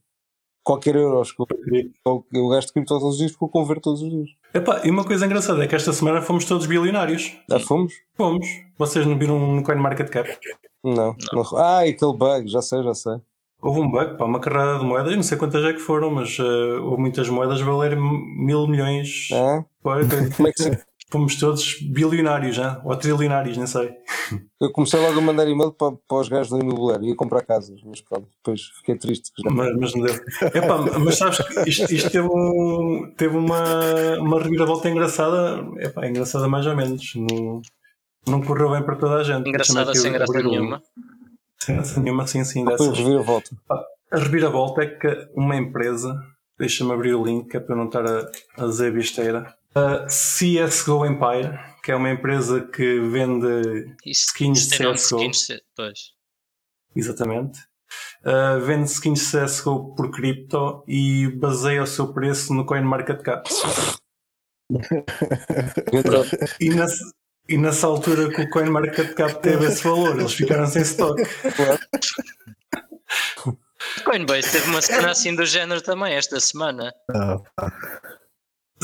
Qualquer euro que eu, gasto cripto todos os dias porque eu converto todos os dias. Epá, e uma coisa engraçada é que esta semana fomos todos bilionários. Já fomos? Fomos. Vocês não viram no CoinMarketCap? Não, não. Ah, e aquele bug, já sei, já sei. Houve um bug, pá, uma carrada de moedas, eu não sei quantas é que foram, mas eh, houve muitas moedas a valer mil milhões. Ah, Pá, como é que se... Fomos todos bilionários, já? ou trilionários, nem sei. <laughs> Eu comecei logo a mandar e-mail para, para os gajos do imobiliário, ia comprar casas, mas pronto, depois fiquei triste. Mas, mas não deu. Epá, mas sabes que isto, isto teve, um, teve uma, uma reviravolta engraçada, epá, engraçada mais ou menos. Não, não correu bem para toda a gente. Engraçada sem graça nenhuma. Sem graça nenhuma, sim, sim. Depois Dessas. a volta. A reviravolta é que uma empresa, deixa-me abrir o link, é para eu não estar a, a dizer besteira. A CSGO Empire, que é uma empresa que vende Isso, Skins de CSGO. skins de- Pois. Exatamente. Uh, vende skins de CSGO por cripto e baseia o seu preço no CoinMarketCap. <laughs> E, nessa, e nessa altura que o CoinMarketCap teve esse valor, eles ficaram sem stock. Coinbase teve uma cena assim do género também esta semana. Ah,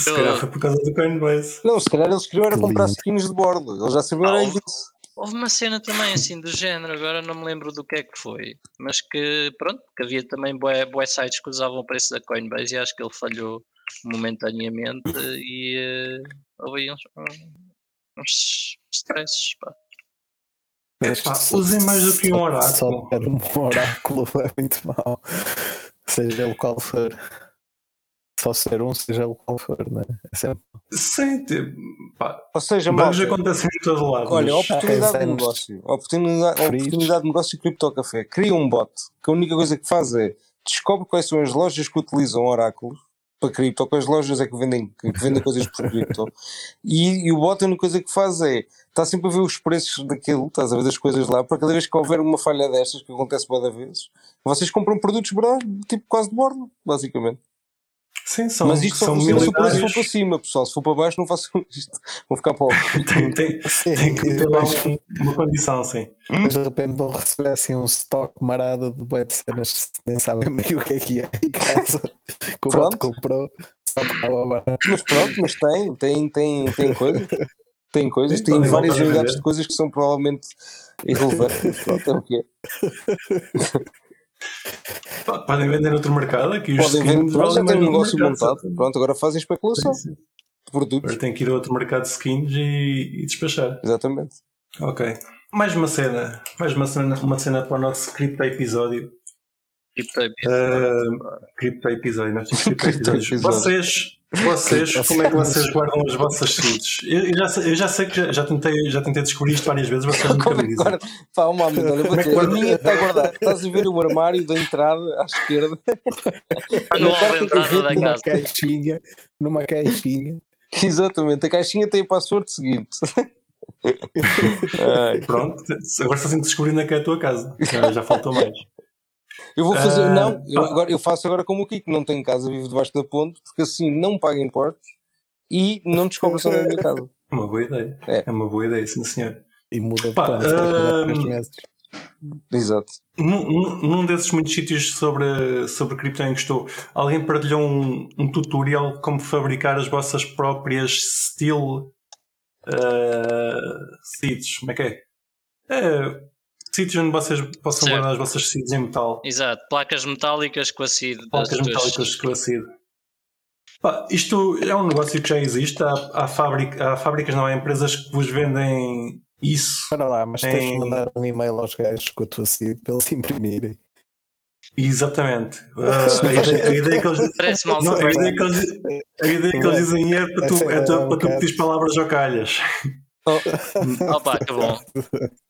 Se calhar foi por causa do Coinbase. não, se calhar eles queriam era Que comprar lindo. skins de bordo, eles já sabiam Ah, isso. Houve uma cena também assim do género, agora não me lembro do que é que foi, mas que pronto, que havia também bué, bué sites que usavam o preço da Coinbase e acho que ele falhou momentaneamente e eh, houve aí uns, uns stresses. Pá. Epá, usem mais do que um oráculo. Só um oráculo <laughs> é muito mau. Seja ele qual for. Só ser um, seja ele qual for, né? É sempre Sim, tipo, pá, Ou seja, bugs malta, acontecem em todo lado. olha, mas- oportunidade de negócio. Oportunidade, oportunidade de negócio Cripto Café. Cria um bot que a única coisa que faz é descobre quais são as lojas que utilizam oráculos para cripto, quais lojas é que vendem, que vendem coisas por cripto. E, e o bot a única coisa que faz é está sempre a ver os preços daquilo, estás a ver das coisas lá, para cada vez que houver uma falha destas, que acontece várias vezes, vocês compram produtos tipo quase de bordo, basicamente. Sim, são, Mas isto só são funciona se for para cima, pessoal. Se for para baixo, não façam <laughs> isto. Vão ficar pobres. <laughs> Tem, tem, tem que ter lá um- uma condição, sim. Mas de repente vão receber assim um estoque marado de bué de cenas que nem sabem bem o que é que é <laughs> em casa. Que o bote comprou. Mas pronto, mas tem, tem, tem, tem coisas. Tem coisas, tem podem várias unidades de coisas que são provavelmente irrelevantes. Pronto, é o que é. Podem vender noutro mercado, aqui os Podem pronto, já tem um negócio mercado, montado. Pronto, agora fazem especulação Sim, sim. de produtos. Agora tem que ir a outro mercado de skins e, e despachar. Exatamente. Ok. Mais uma cena. Mais uma cena, uma cena para o nosso cripto episódio. Cripto cripto episódio, nós temos cripto episódios. Vocês, vocês, como é que vocês guardam as vossas seeds? Eu, eu já, sei- eu já sei que já, já tentei, já tentei descobrir isto várias vezes, vocês nunca Como é me que dizem. guarda? Pá, uma amiga, olha, vou Como é que dizer, a minha está guardada. Estás a ver o armário da entrada à esquerda? Quarta de entrada da numa casa. caixinha, numa caixinha. Exatamente, a caixinha tem o password seguinte. Ai, Pronto, agora só sinto descobrir onde é que é a tua casa. Já, já faltou mais. Eu vou fazer, Ah, não, eu, agora, eu faço agora como o Kiko, não tenho casa, vivo debaixo da ponte, porque assim não pago impostos e não descobre só na minha <laughs> casa. É uma boa ideia. É. É, uma boa ideia, sim senhor. E muda de Pá, três hum, meses. Exato. Num, num- desses muitos sítios sobre, sobre cripto em que estou, alguém partilhou um, um tutorial de como fabricar as vossas próprias steel uh, seeds. Como é que é? É, sítios onde vocês possam Certo. guardar as vossas seeds em metal. Exato, placas metálicas com a seed Placas metálicas com a seed. Pá, isto é um negócio que já existe. Há, há, fábrica, há fábricas, não há empresas que vos vendem isso. Para lá, mas tens de Em- mandar um e-mail aos gajos com a tua seed para eles imprimirem. Exatamente. <laughs> Uh, a, ideia, que eles, <laughs> Não, a ideia que eles, a ideia que eles dizem é para tu, é tu, é para tu bocado- pedires palavras ao calhas. <laughs> Opa, que bom.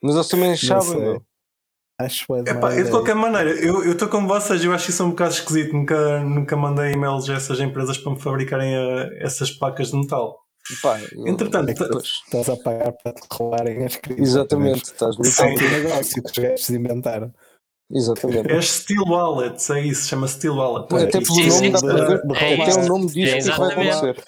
Mas eles também Não sei. meu. Acho que é Epá, eu de ideia. qualquer maneira, eu estou como vocês, eu acho isso um bocado esquisito. Nunca, nunca mandei e-mails a essas empresas para me fabricarem eh, essas placas de metal. Pá, eu- Entretanto, É que Estás a pagar para te roubarem as crianças. Exatamente, estás muito Isso é negócio que os gajos inventaram. Exatamente. É Steel Wallets, é isso, chama Steel Wallet. Até É pelo nome dá para ver, É até o nome diz É o que é que vai acontecer.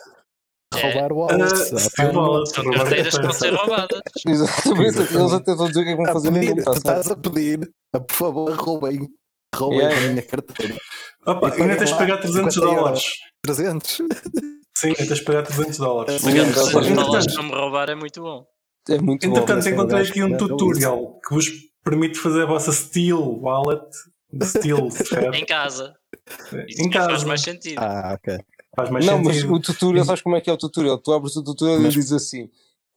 Roubar o Uh, São roubar carteiras que vão ser roubadas. Exatamente, eles até vão dizer o que é que vão fazer pedir, tu estás a pedir, a, por favor, roubem. Roubem Yeah, a minha carteira. Opa, E ainda tens de pagar 300 50 euros. dólares. 300. Sim, ainda tens de pagar 300 dólares. Pagar exatamente. 300 dólares para me roubar é muito bom. É muito bom. Entretanto, é encontrei aqui um dá tutorial que vos permite fazer a vossa Steel Wallet de Steel, <laughs> certo? Em casa. Isso Em faz casa. mais sentido. Ah, ok. Faz mais Não, mas sentido. o tutorial, sabes como é que é o tutorial? Tu abres o tutorial Mas- e diz assim: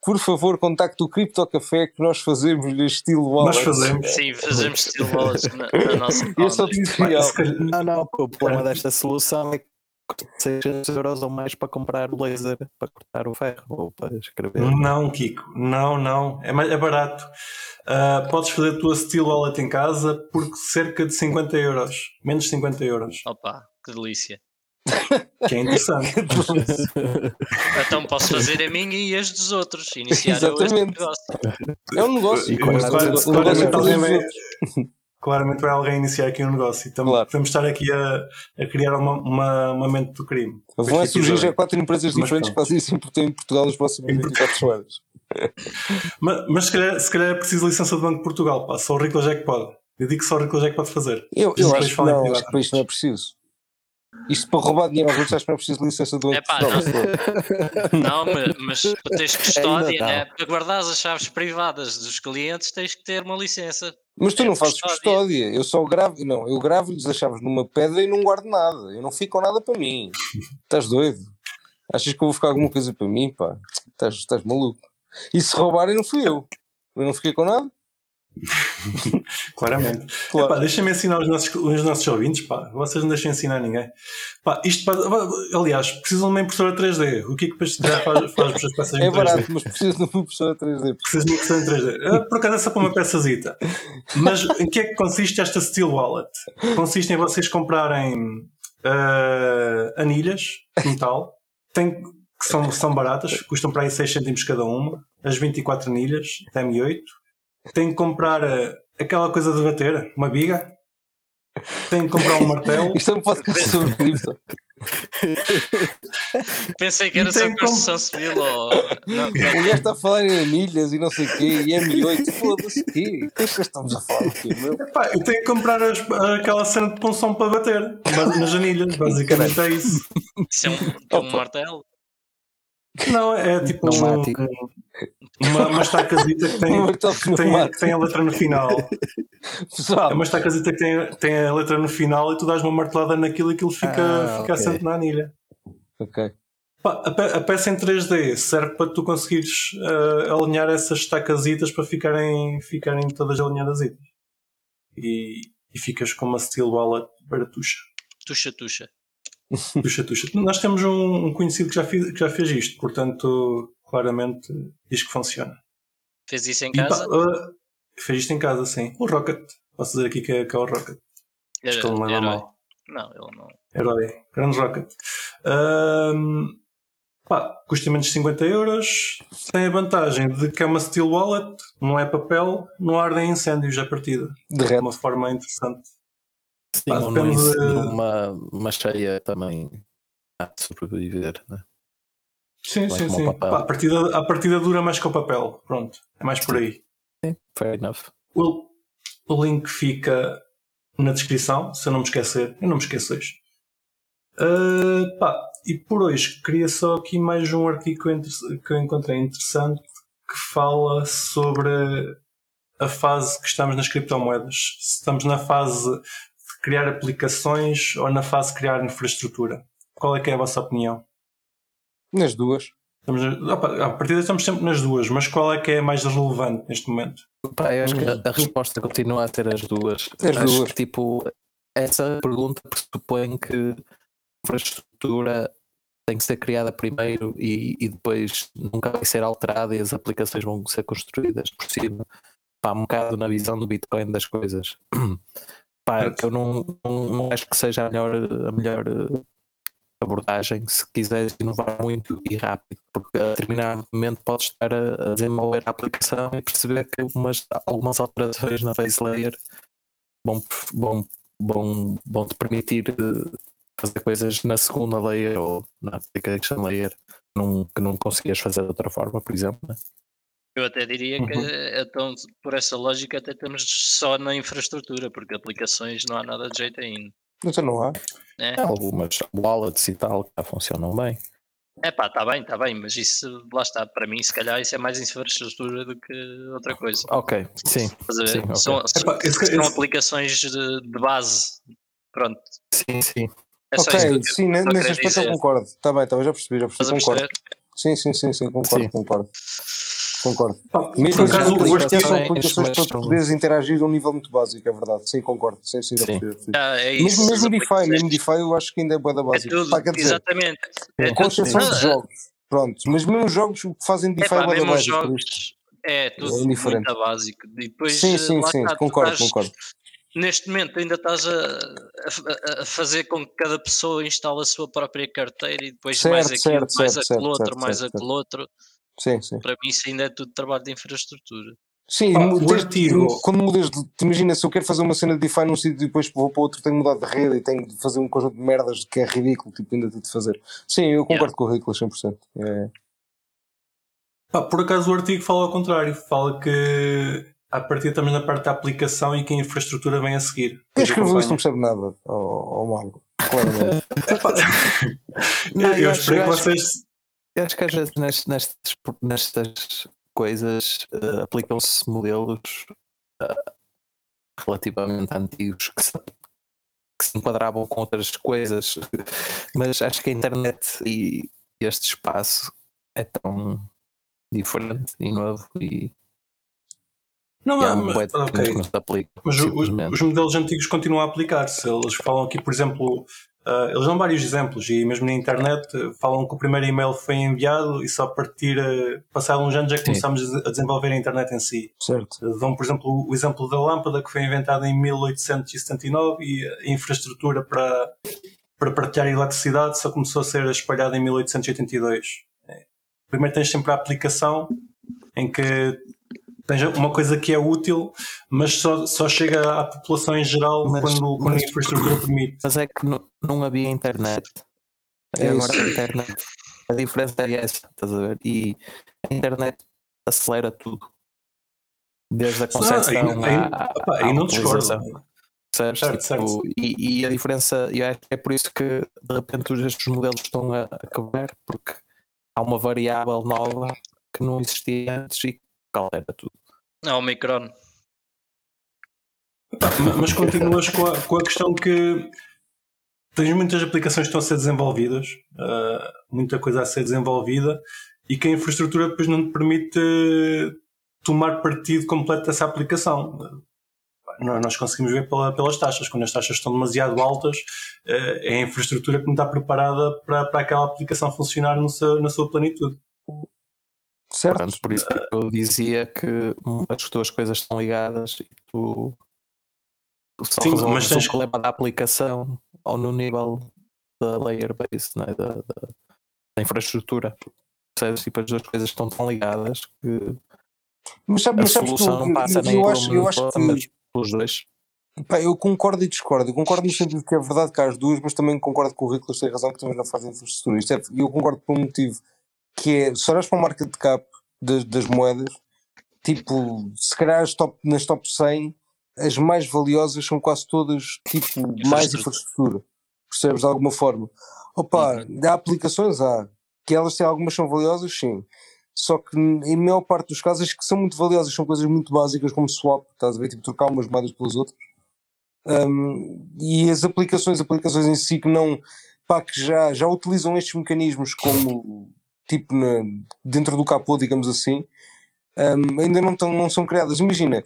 por favor, contacte o Cripto Café que nós fazemos-lhe estilo wallet. Nós fazemos. Sim, fazemos steel wallets na, na <laughs> nossa Este é o palma. tutorial. Se calhar- Não, não, o problema desta solução é que 600 euros ou mais para comprar o laser, para cortar o ferro ou para escrever. Não, Kiko, não, não. É, mais, é barato. Ah, podes fazer a tua Steel Wallet em casa por cerca de 50 euros. Menos de 50 euros. Opa, que delícia. Que é interessante. <laughs> Então posso fazer a minha e as dos outros. Iniciar Exatamente. negócio. É um negócio. E um Claro- negócio- um claramente, negócio todos. claramente vai alguém iniciar aqui um negócio. Estamos, Claro. Podemos estar aqui a, a criar uma, uma, uma mente do crime. Vão a surgir já episódio. quatro empresas Mas diferentes que pronto. fazem isso em Portugal- em Portugal nas próximas 24 horas. Mas, mas se, calhar, se calhar é preciso licença do Banco de Portugal. Pá. Só o Ricolas é que pode. Eu digo que só o Ricolas é que pode fazer. Eu, Depois eu acho que não, acho que para isto não é preciso. Isto para roubar dinheiro aos outros, acho que não é preciso licença do de Epá, Portugal. Não, mas, mas para teres custódia, não. né? para guardar as chaves privadas dos clientes, tens que ter uma licença. Mas tu É não fazes custódia. custódia. Eu só gravo. Não, eu gravo-lhes as chaves numa pedra e não guardo nada. Eu não fico com nada para mim. Estás doido? Achas que eu vou ficar alguma coisa para mim? Pá, estás, estás maluco. E se roubarem, não fui eu. Eu não fiquei com nada? <laughs> Claramente. Claro. Epá, Deixa-me ensinar os nossos, os nossos ouvintes. Pá. Vocês não deixem ensinar ninguém. Pá, isto, pá, aliás, precisam de uma impressora 3D. O que é que faz, faz as peças em É 3D? barato, mas preciso de uma impressora 3D. Precisas de uma impressora em 3D. Ah, Por acaso é só para uma peçazita. Mas em que é que consiste esta Steel Wallet? Consiste em vocês comprarem ah, anilhas de metal. Tem, que são, são baratas, custam para aí 6 cêntimos cada uma. As 24 anilhas, até M8. Tem que comprar ah, aquela coisa de bater, uma biga. Tem que comprar um <laughs> martelo. Isto é um podcast sobre cripto. <laughs> Pensei que era sobre construção civil ou. <laughs> O gajo está a falar em anilhas e não sei o quê, e M8. Foda-se, o quê? O que é que estamos a falar aqui, meu? Epá, eu tenho que comprar as- aquela cena de punção para bater nas anilhas. Basicamente é isso. isso é um, é um martelo. Não, é tipo um- Pneumático. Uma, uma estacazita que tem, <laughs> martelo que, tem, que tem a letra no final. É Pessoal, uma estacazita que tem, tem a letra no final e tu dás uma martelada naquilo e aquilo fica, Ah, fica ok. assente na anilha. ok. Pá, a, pe- a peça em 3D serve para tu conseguires ah, alinhar essas estacazitas para ficarem, ficarem todas alinhadas. E, e ficas com uma Steel Wallet baratuxa. Tuxa, tuxa. Tuxa, tuxa. Nós temos um, um conhecido que já, fiz, que já fez isto, portanto, claramente diz que funciona. Fez isso em E, pá, casa? uh, fez isto em casa, sim. O Rocket. Posso dizer aqui que é, que é o Rocket. Acho que ele não leva mal. Não, ele não. Herói. Grande Rocket. Ahm, pá, custa menos de 50 euros. Tem a vantagem de que é uma Steel Wallet, não é papel, não ardem incêndios à partida. De Derrete. uma forma interessante. Sim, Pá, depende de- numa uma cheia também há de sobreviver, né? Sim, sim, sim. papel. Pá, a, partida, a partida dura mais que o papel. Pronto. É mais por aí. Sim, fair enough. O, o link fica na descrição, se eu não me esquecer. Eu não me esqueço hoje. Ah, pá, e por hoje queria só aqui mais um artigo que eu, inter- que eu encontrei interessante que fala sobre a fase que estamos nas criptomoedas. Se estamos na fase de criar aplicações ou na fase de criar infraestrutura. Qual é que é a vossa opinião? Nas duas. Estamos, opa, a partida estamos sempre nas duas, mas qual é que é mais relevante neste momento? Pá, eu acho que a, a resposta continua a ter as duas. As acho duas. que, tipo, essa pergunta pressupõe que a infraestrutura tem que ser criada primeiro e, e depois nunca vai ser alterada e as aplicações vão ser construídas por cima. Pá, um bocado na visão do Bitcoin das coisas. <clears throat> Pá, eu não, não, não acho que seja a melhor, a melhor abordagem se quiseres inovar muito e rápido, porque a determinado momento podes estar a, desenvolver a aplicação e perceber que algumas, algumas alterações na base layer vão, vão, vão, vão te permitir eh, fazer coisas na segunda layer ou na application layer num, que não conseguias fazer de outra forma, por exemplo. né? Eu até diria que, Uhum. então, por essa lógica, até estamos só na infraestrutura, porque aplicações não há nada de jeito ainda. Então não há. Né? Algumas wallets e tal que já funcionam bem. É pá, está bem, está bem, mas isso, lá está, para mim, se calhar, isso é mais infraestrutura do que outra coisa. Ok, sim, sim, ok. São, Epá, esse- são esse- aplicações de, de base. Pronto. sim, sim. É que ok, eu sim, nesse aspecto dizer. eu concordo. Está bem, tá, bem, já percebi, já percebi, concordo. Sim, sim, sim, sim, concordo, Sim. concordo. Concordo. Pá, Mesmo por as acaso, o aplicações são aplicações para poderes interagir a um nível muito básico, é verdade. Sim, concordo. Sim, sim, Sim. Ah, é isso. Mesmo, as mesmo DeFi, mesmo DeFi eu acho que ainda é boa da É básica. tudo, Pá, dizer, exatamente. É com exceção de jogos. Pronto, mas mesmo os jogos que fazem É DeFi pá, é boa da mesmo por jogos. isso. É tudo É muito básico. E depois, Sim, eh, sim, sim, está, concordo, estás- concordo. Neste momento ainda estás a, a- a fazer com que cada pessoa instale a sua própria carteira e depois Certo, mais aquilo, certo, mais certo, aquele outro, mais aquele outro. Sim, sim. Para mim isso ainda é tudo trabalho de infraestrutura. Sim, Pá, o artigo- quando mudas de. te Imagina, se eu quero fazer uma cena de DeFi num sítio e depois vou para outro, tenho que mudar de rede e tenho de fazer um conjunto de merdas que é ridículo, tipo, ainda tenho de fazer. Sim, eu concordo com o ridículo 100%. É. Pá, por acaso o artigo fala ao contrário, fala que a partir estamos na parte da aplicação e que a infraestrutura vem a seguir. Quem escreveu isso não percebe nada, ao, ao Mago. Claramente. <laughs> Eu, eu espero que vocês. Eu acho que às vezes nestas, nestas, nestas coisas eh, aplicam-se modelos eh, relativamente antigos que se, que se enquadravam com outras coisas, mas acho que a internet e este espaço é tão diferente e novo e, Não, há mas, um bué de ok. coisas que. Mas os, os modelos antigos continuam a aplicar-se. Eles falam aqui, por exemplo, ah, eles dão vários exemplos e mesmo na internet eh, falam que o primeiro e-mail foi enviado e só a partir, uh, passado uns anos, é que Sim. começamos a desenvolver a internet em si. certo. Dão, por exemplo, o exemplo da lâmpada que foi inventada em 1879 e a infraestrutura para, para partilhar eletricidade só começou a ser espalhada em 1882. É. Primeiro tens sempre a aplicação em que tens uma coisa que é útil, mas só, só chega à população em geral Mas- quando, quando mas- a infraestrutura permite. Mas é que não, não havia internet. É agora a internet. A diferença é essa, estás a ver? E a internet acelera tudo. Desde a concepção aí- aí- à, à aí não discordo. Certo, Tipo, certo. E, e a diferença, acho que é por isso que de repente estes modelos estão a, a quebrar, porque há uma variável nova que não existia antes e que altera tudo. Não, o Micron. Ma- Mas continuas com a, com a questão que tens muitas aplicações que estão a ser desenvolvidas, ah, muita coisa a ser desenvolvida, e que a infraestrutura depois não te permite tomar partido completo dessa aplicação. nó- nós conseguimos ver pela- pelas taxas. Quando as taxas estão demasiado altas, eh, é a infraestrutura que não está preparada para, para aquela aplicação funcionar no seu- na sua plenitude. Certo? Portanto, por isso é que eu dizia que as tuas coisas estão ligadas e tu, tu só Sim, mas tens- o problema da aplicação ou no nível da layer base, né? da, da, da infraestrutura. Percebes? Tipo, as duas coisas estão tão ligadas que Mas, sabe, a sabes solução não passa eu, nem eu pelo acho, eu acho que mas pelos dois. Pá, eu concordo e discordo. Eu concordo no sentido que é verdade que há as duas, mas também concordo que o Ricolas tem razão que também não fazem infraestrutura. Isto é, eu concordo por um motivo que é, se olhas para o market cap das, das moedas, tipo, se calhar as top, nas top 100, as mais valiosas são quase todas, tipo, mais infraestrutura. Percebes de alguma forma? Opa, há aplicações, há. Que elas têm algumas são valiosas, sim. Só que em maior parte dos casos, as que são muito valiosas são coisas muito básicas como swap, estás a ver? Tipo, trocar umas moedas pelas outras. Um, e as aplicações, aplicações em si que não, pá, que já, já utilizam estes mecanismos como, tipo, na- dentro do capô, digamos assim, um, ainda não, tão, não são criadas. Imagina,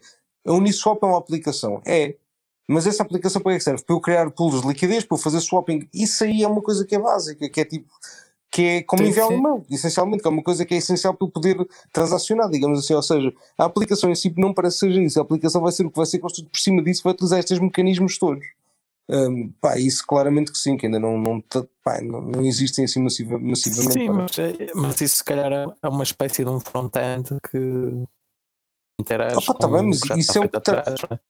a Uniswap é uma aplicação, é, mas essa aplicação para que é que serve? Para eu criar pools de liquidez, para eu fazer swapping, isso aí é uma coisa que é básica, que é tipo, que é como enviar um e-mail, essencialmente, que é uma coisa que é essencial para eu poder transacionar, digamos assim, ou seja, a aplicação em si não parece seja isso, a aplicação vai ser o que vai ser construído por cima disso, vai utilizar estes mecanismos todos. Um, pá, isso claramente que sim, que ainda não, não, pá, não, não existem assim massiva, massivamente. Sim, mas, é- mas isso se calhar é- é uma espécie de um front-end que interage Opa, tá com bem, mas isso está é tá- atrás, não é?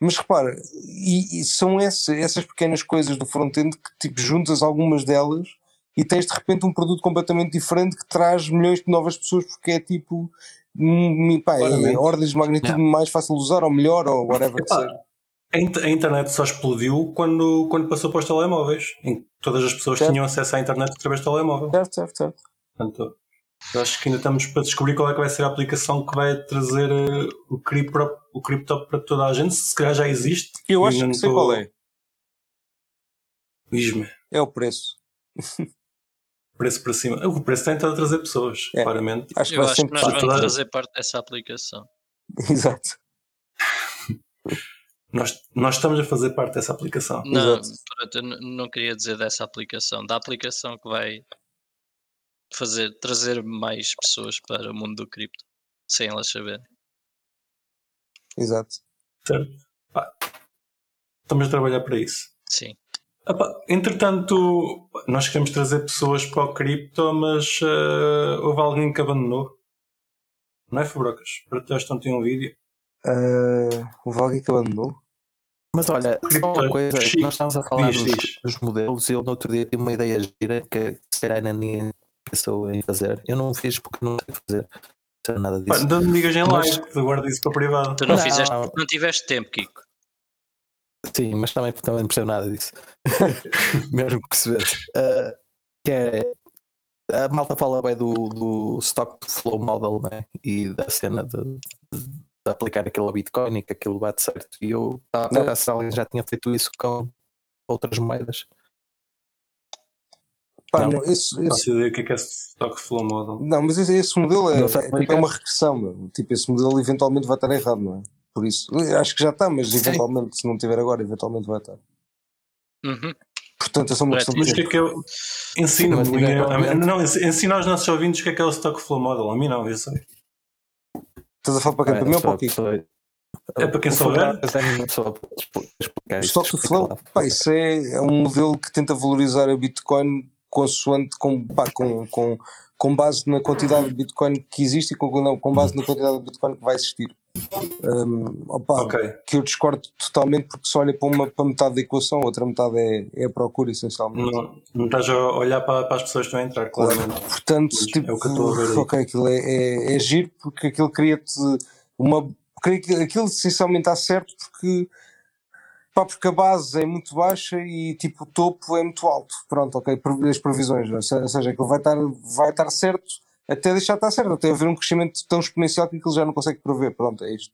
Mas repara, e, e são essa- essas pequenas coisas do front-end que tipo, juntas algumas delas e tens de repente um produto completamente diferente que traz milhões de novas pessoas porque é tipo pá, é ordens de magnitude mais fácil de usar ou melhor ou whatever que seja. A, in- a internet só explodiu quando, quando passou para os telemóveis, em que todas as pessoas Certo. tinham acesso à internet através do telemóvel. Certo, certo, certo. Portanto, eu acho que ainda estamos para descobrir qual é que vai ser a aplicação que vai trazer eh, o, cripto, o cripto para toda a gente. Se calhar já existe. Eu acho que não sei estou- qual é. Diz-me, É o preço. preço para cima. O preço tem estado a trazer pessoas, É. claramente. Acho que Eu vai acho que nós vamos fazer parte dessa aplicação. <laughs> Exato. <laughs> Nós, nós estamos a fazer parte dessa aplicação. Não, não queria dizer dessa aplicação, da aplicação que vai fazer trazer mais pessoas para o mundo do cripto, sem elas saberem. Exato. Certo? Pá, Estamos a trabalhar para isso. Sim. Epá, entretanto, nós queremos trazer pessoas para o cripto, mas eh, houve alguém que abandonou. Não é, Fabrocas? Partilhaste ontem um vídeo. Uh, houve alguém que abandonou? Mas olha, só uma coisa, nós estamos a falar dos, dos modelos e eu no outro dia tive uma ideia gira que se calhar ainda ninguém pensou em fazer. Eu não fiz porque não sei fazer não sei nada disso. Não me digas em Mas- live, guarda isso para privado. Tu não, Não. fizeste porque não tiveste tempo, Kiko. Sim, mas também, também não percebo nada disso. <laughs> Mesmo que percebesse. Uh, que é. A malta fala bem do, do stock to flow model né? e da cena de, de- de aplicar aquilo ao Bitcoin e que aquilo bate certo. E eu estava a pensar se alguém já tinha feito isso com outras moedas. Pá, Não. não, esse, Não esse, sei o que é que é Stock Flow Model. não, mas esse, esse modelo é, é, é uma regressão. meu. Tipo, esse modelo eventualmente vai estar errado, não é? Por isso, acho que já está, mas eventualmente, se não tiver agora, eventualmente vai estar. Uhum. Portanto, é só uma questão de Mas o que é que eu. Sim, eventualmente- Não, ens- ensina aos nossos ouvintes o que é que é o Stock Flow Model. A mim não, eu sei. Estás a falar para quem? Para mim ou para o Kiko? É para quem souber. É. Stock Flow, pá, isso é, é um modelo que tenta valorizar a Bitcoin consoante com, pá, com, com, com base na quantidade de Bitcoin que existe e com, com base na quantidade de Bitcoin que vai existir. Um, opa, Ok. Que eu discordo totalmente porque só olha para, uma, para metade da equação, a outra metade é, é a procura, essencialmente. Não, não estás a olhar para, para as pessoas que estão a entrar, claramente. Portanto, Mas tipo, é o que eu estou a ver ok, aquilo é, é, é giro porque aquilo cria-te uma. Aquilo essencialmente está certo porque, pá, porque a base é muito baixa e tipo o topo é muito alto. Pronto, ok, as previsões, ou se- ou seja, aquilo vai estar, vai estar certo até deixar de estar certo, até haver um crescimento tão exponencial que aquilo já não consegue prever. Pronto, é isto.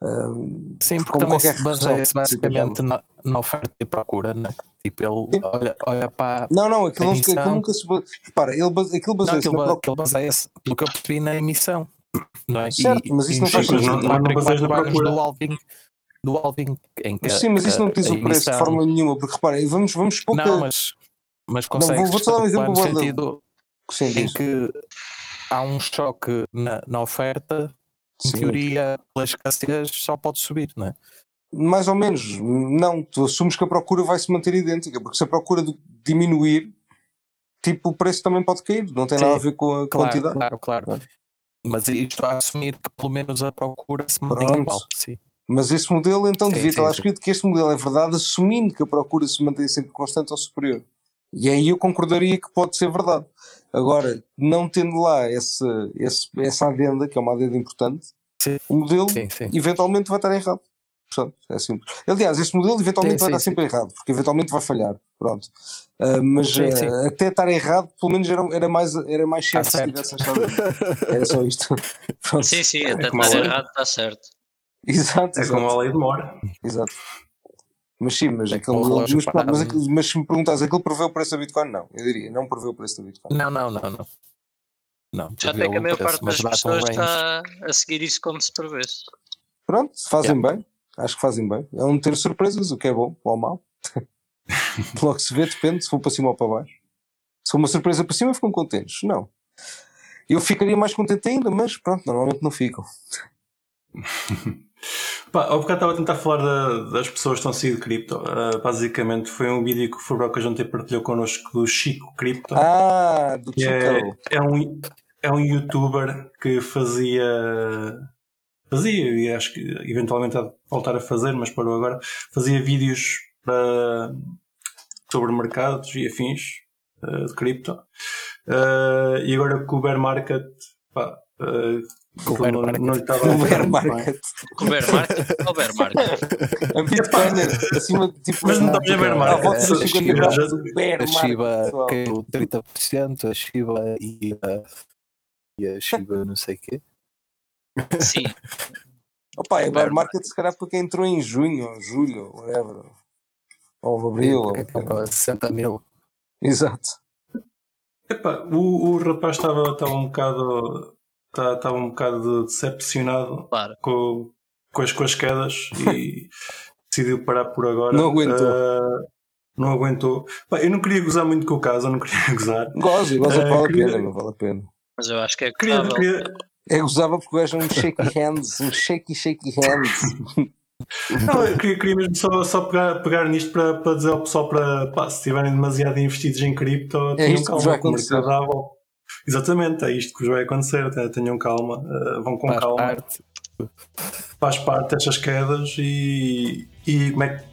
Ahm, Sim, porque como também se baseia-se basicamente na, na oferta e procura, né? Tipo, ele Sim. olha, olha para. não, não, aquilo, não, Emissão. aquilo nunca se. Repara, ele base- aquilo Não, baseia-se aquilo, na aquilo baseia-se, pelo que eu percebi, na emissão. Não é? Certo, mas isso não faz sentido. Não- não- não vagas procura. do Alvin do halving em que Sim, mas isso não diz o preço de emissão- forma nenhuma, porque reparem, vamos, vamos que. Não, mas, mas vou- consegues vou-te dar um exemplo no de- sentido Sim, em que há um choque na, na oferta, em Sim. teoria, pela escassez, só pode subir, não é? Mais ou menos. Não, tu assumes que a procura vai se manter idêntica, porque se a procura diminuir, tipo, o preço também pode cair. Não tem Sim, nada a ver com a Claro, quantidade. claro, claro. Mas isto a assumir que pelo menos a procura se mantém igual. Sim. Mas esse modelo, então, Sim, devia sim, estar lá sim. escrito que este modelo é verdade, assumindo que a procura se mantém sempre constante ou superior. E aí eu concordaria que pode ser verdade. Agora, não tendo lá esse, esse- essa adenda, que é uma adenda importante, Sim. o modelo Sim, sim. eventualmente vai estar errado. Portanto, é simples. Aliás, este modelo eventualmente Sim, vai sim, estar sempre errado, porque eventualmente vai falhar. Pronto. Ah, mas Sim, ah, sim. até estar errado, pelo menos era, era mais, era mais Tá certo se certo. tivesse achado. Era só isto. <laughs> Pronto. Sim, sim, até como estar errado está certo. <laughs> Exato, É exato. como a lei demora. Exato. Mas sim, mas, É aquele mas, pronto, mas, aquilo- mas se me perguntas, aquilo prevê o preço da Bitcoin? Não, eu diria, não prevê o preço da Bitcoin. Não, não, não, não. Não, Já até que a maior preço, parte das um pessoas está a seguir isso como se prevesse. Pronto, fazem bem, acho que fazem bem. É um ter surpresas, o que é bom ou mau. <laughs> Logo se vê, depende se for para cima ou para baixo. Se for uma surpresa para cima, ficam contentes. Não. Eu ficaria mais contente ainda, mas pronto, normalmente não ficam. <laughs> Pá, ao bocado estava a tentar falar da- das pessoas que estão a sair de cripto. Ah, basicamente, foi um vídeo que o Fabroca Jonte partilhou connosco do Chico Cripto. Ah, do é, Chico. é, um, é um youtuber que fazia. Fazia, e acho que eventualmente de voltar a fazer, mas parou agora. Fazia vídeos para, sobre mercados e afins ah, de cripto. Ah, e agora com o bear market, pá, não, market. não estava O bear bem. market. A Bitcoin é acima de tipo. Mas não estamos a market. volta dos A 50 Shiba- A. Shiba caiu 30%, a Shiba e a, e a Shiba não sei o quê. Sim, Opa, é bear market se calhar para quem entrou em junho, ou julho, ou whatever. Ou abril. ou- Acaba 60 mil. Exato. Epá, o, o rapaz estava estava um bocado tá- estava um bocado decepcionado claro. com, com, as, com as quedas <laughs> e decidiu parar por agora. Não aguentou. Ah, não aguentou. Pá, eu não queria gozar muito com o caso, eu não queria <laughs> gozar. Goza, goza Eh, que vale a queria- pena, não vale a pena. Mas eu acho que é Queria, gozável. queria, É gozava porque o gajo é um shaky hands, um shaky, shaky hands. <laughs> não, eu queria, queria mesmo só, só pegar, pegar nisto para, para dizer ao pessoal para pá, se estiverem demasiado investidos em cripto, tenham É vai calma, que o acontecer. mercado a. Exatamente, é isto que vos vai acontecer. te- Tenham calma, ah, vão com Faz calma. parte. faz parte destas quedas e, e como, é,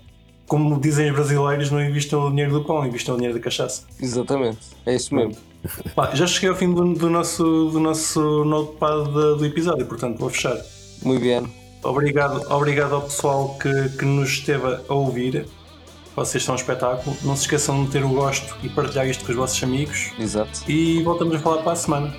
como dizem os brasileiros, não investam o dinheiro do pão, investam o dinheiro da cachaça. Exatamente, é isso mesmo. <laughs> Pá, já cheguei ao fim do, do nosso, do nosso notepad do episódio, portanto vou fechar. Muito bem. Obrigado, obrigado ao pessoal que, que nos esteve a ouvir. Vocês são um espetáculo. Não se esqueçam de meter o gosto e partilhar isto com os vossos amigos. Exato. E voltamos a falar para a semana.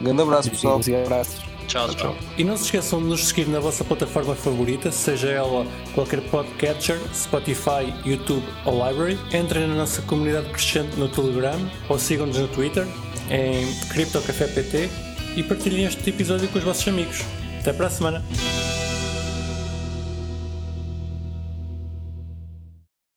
Grande abraço, pessoal. E abraços. Tchau, tchau. E não se esqueçam de nos seguir na vossa plataforma favorita, seja ela qualquer podcatcher, Spotify, YouTube ou Library. Entrem na nossa comunidade crescente no Telegram ou sigam-nos no Twitter em CryptoCafépt e partilhem este episódio com os vossos amigos. Até para a semana!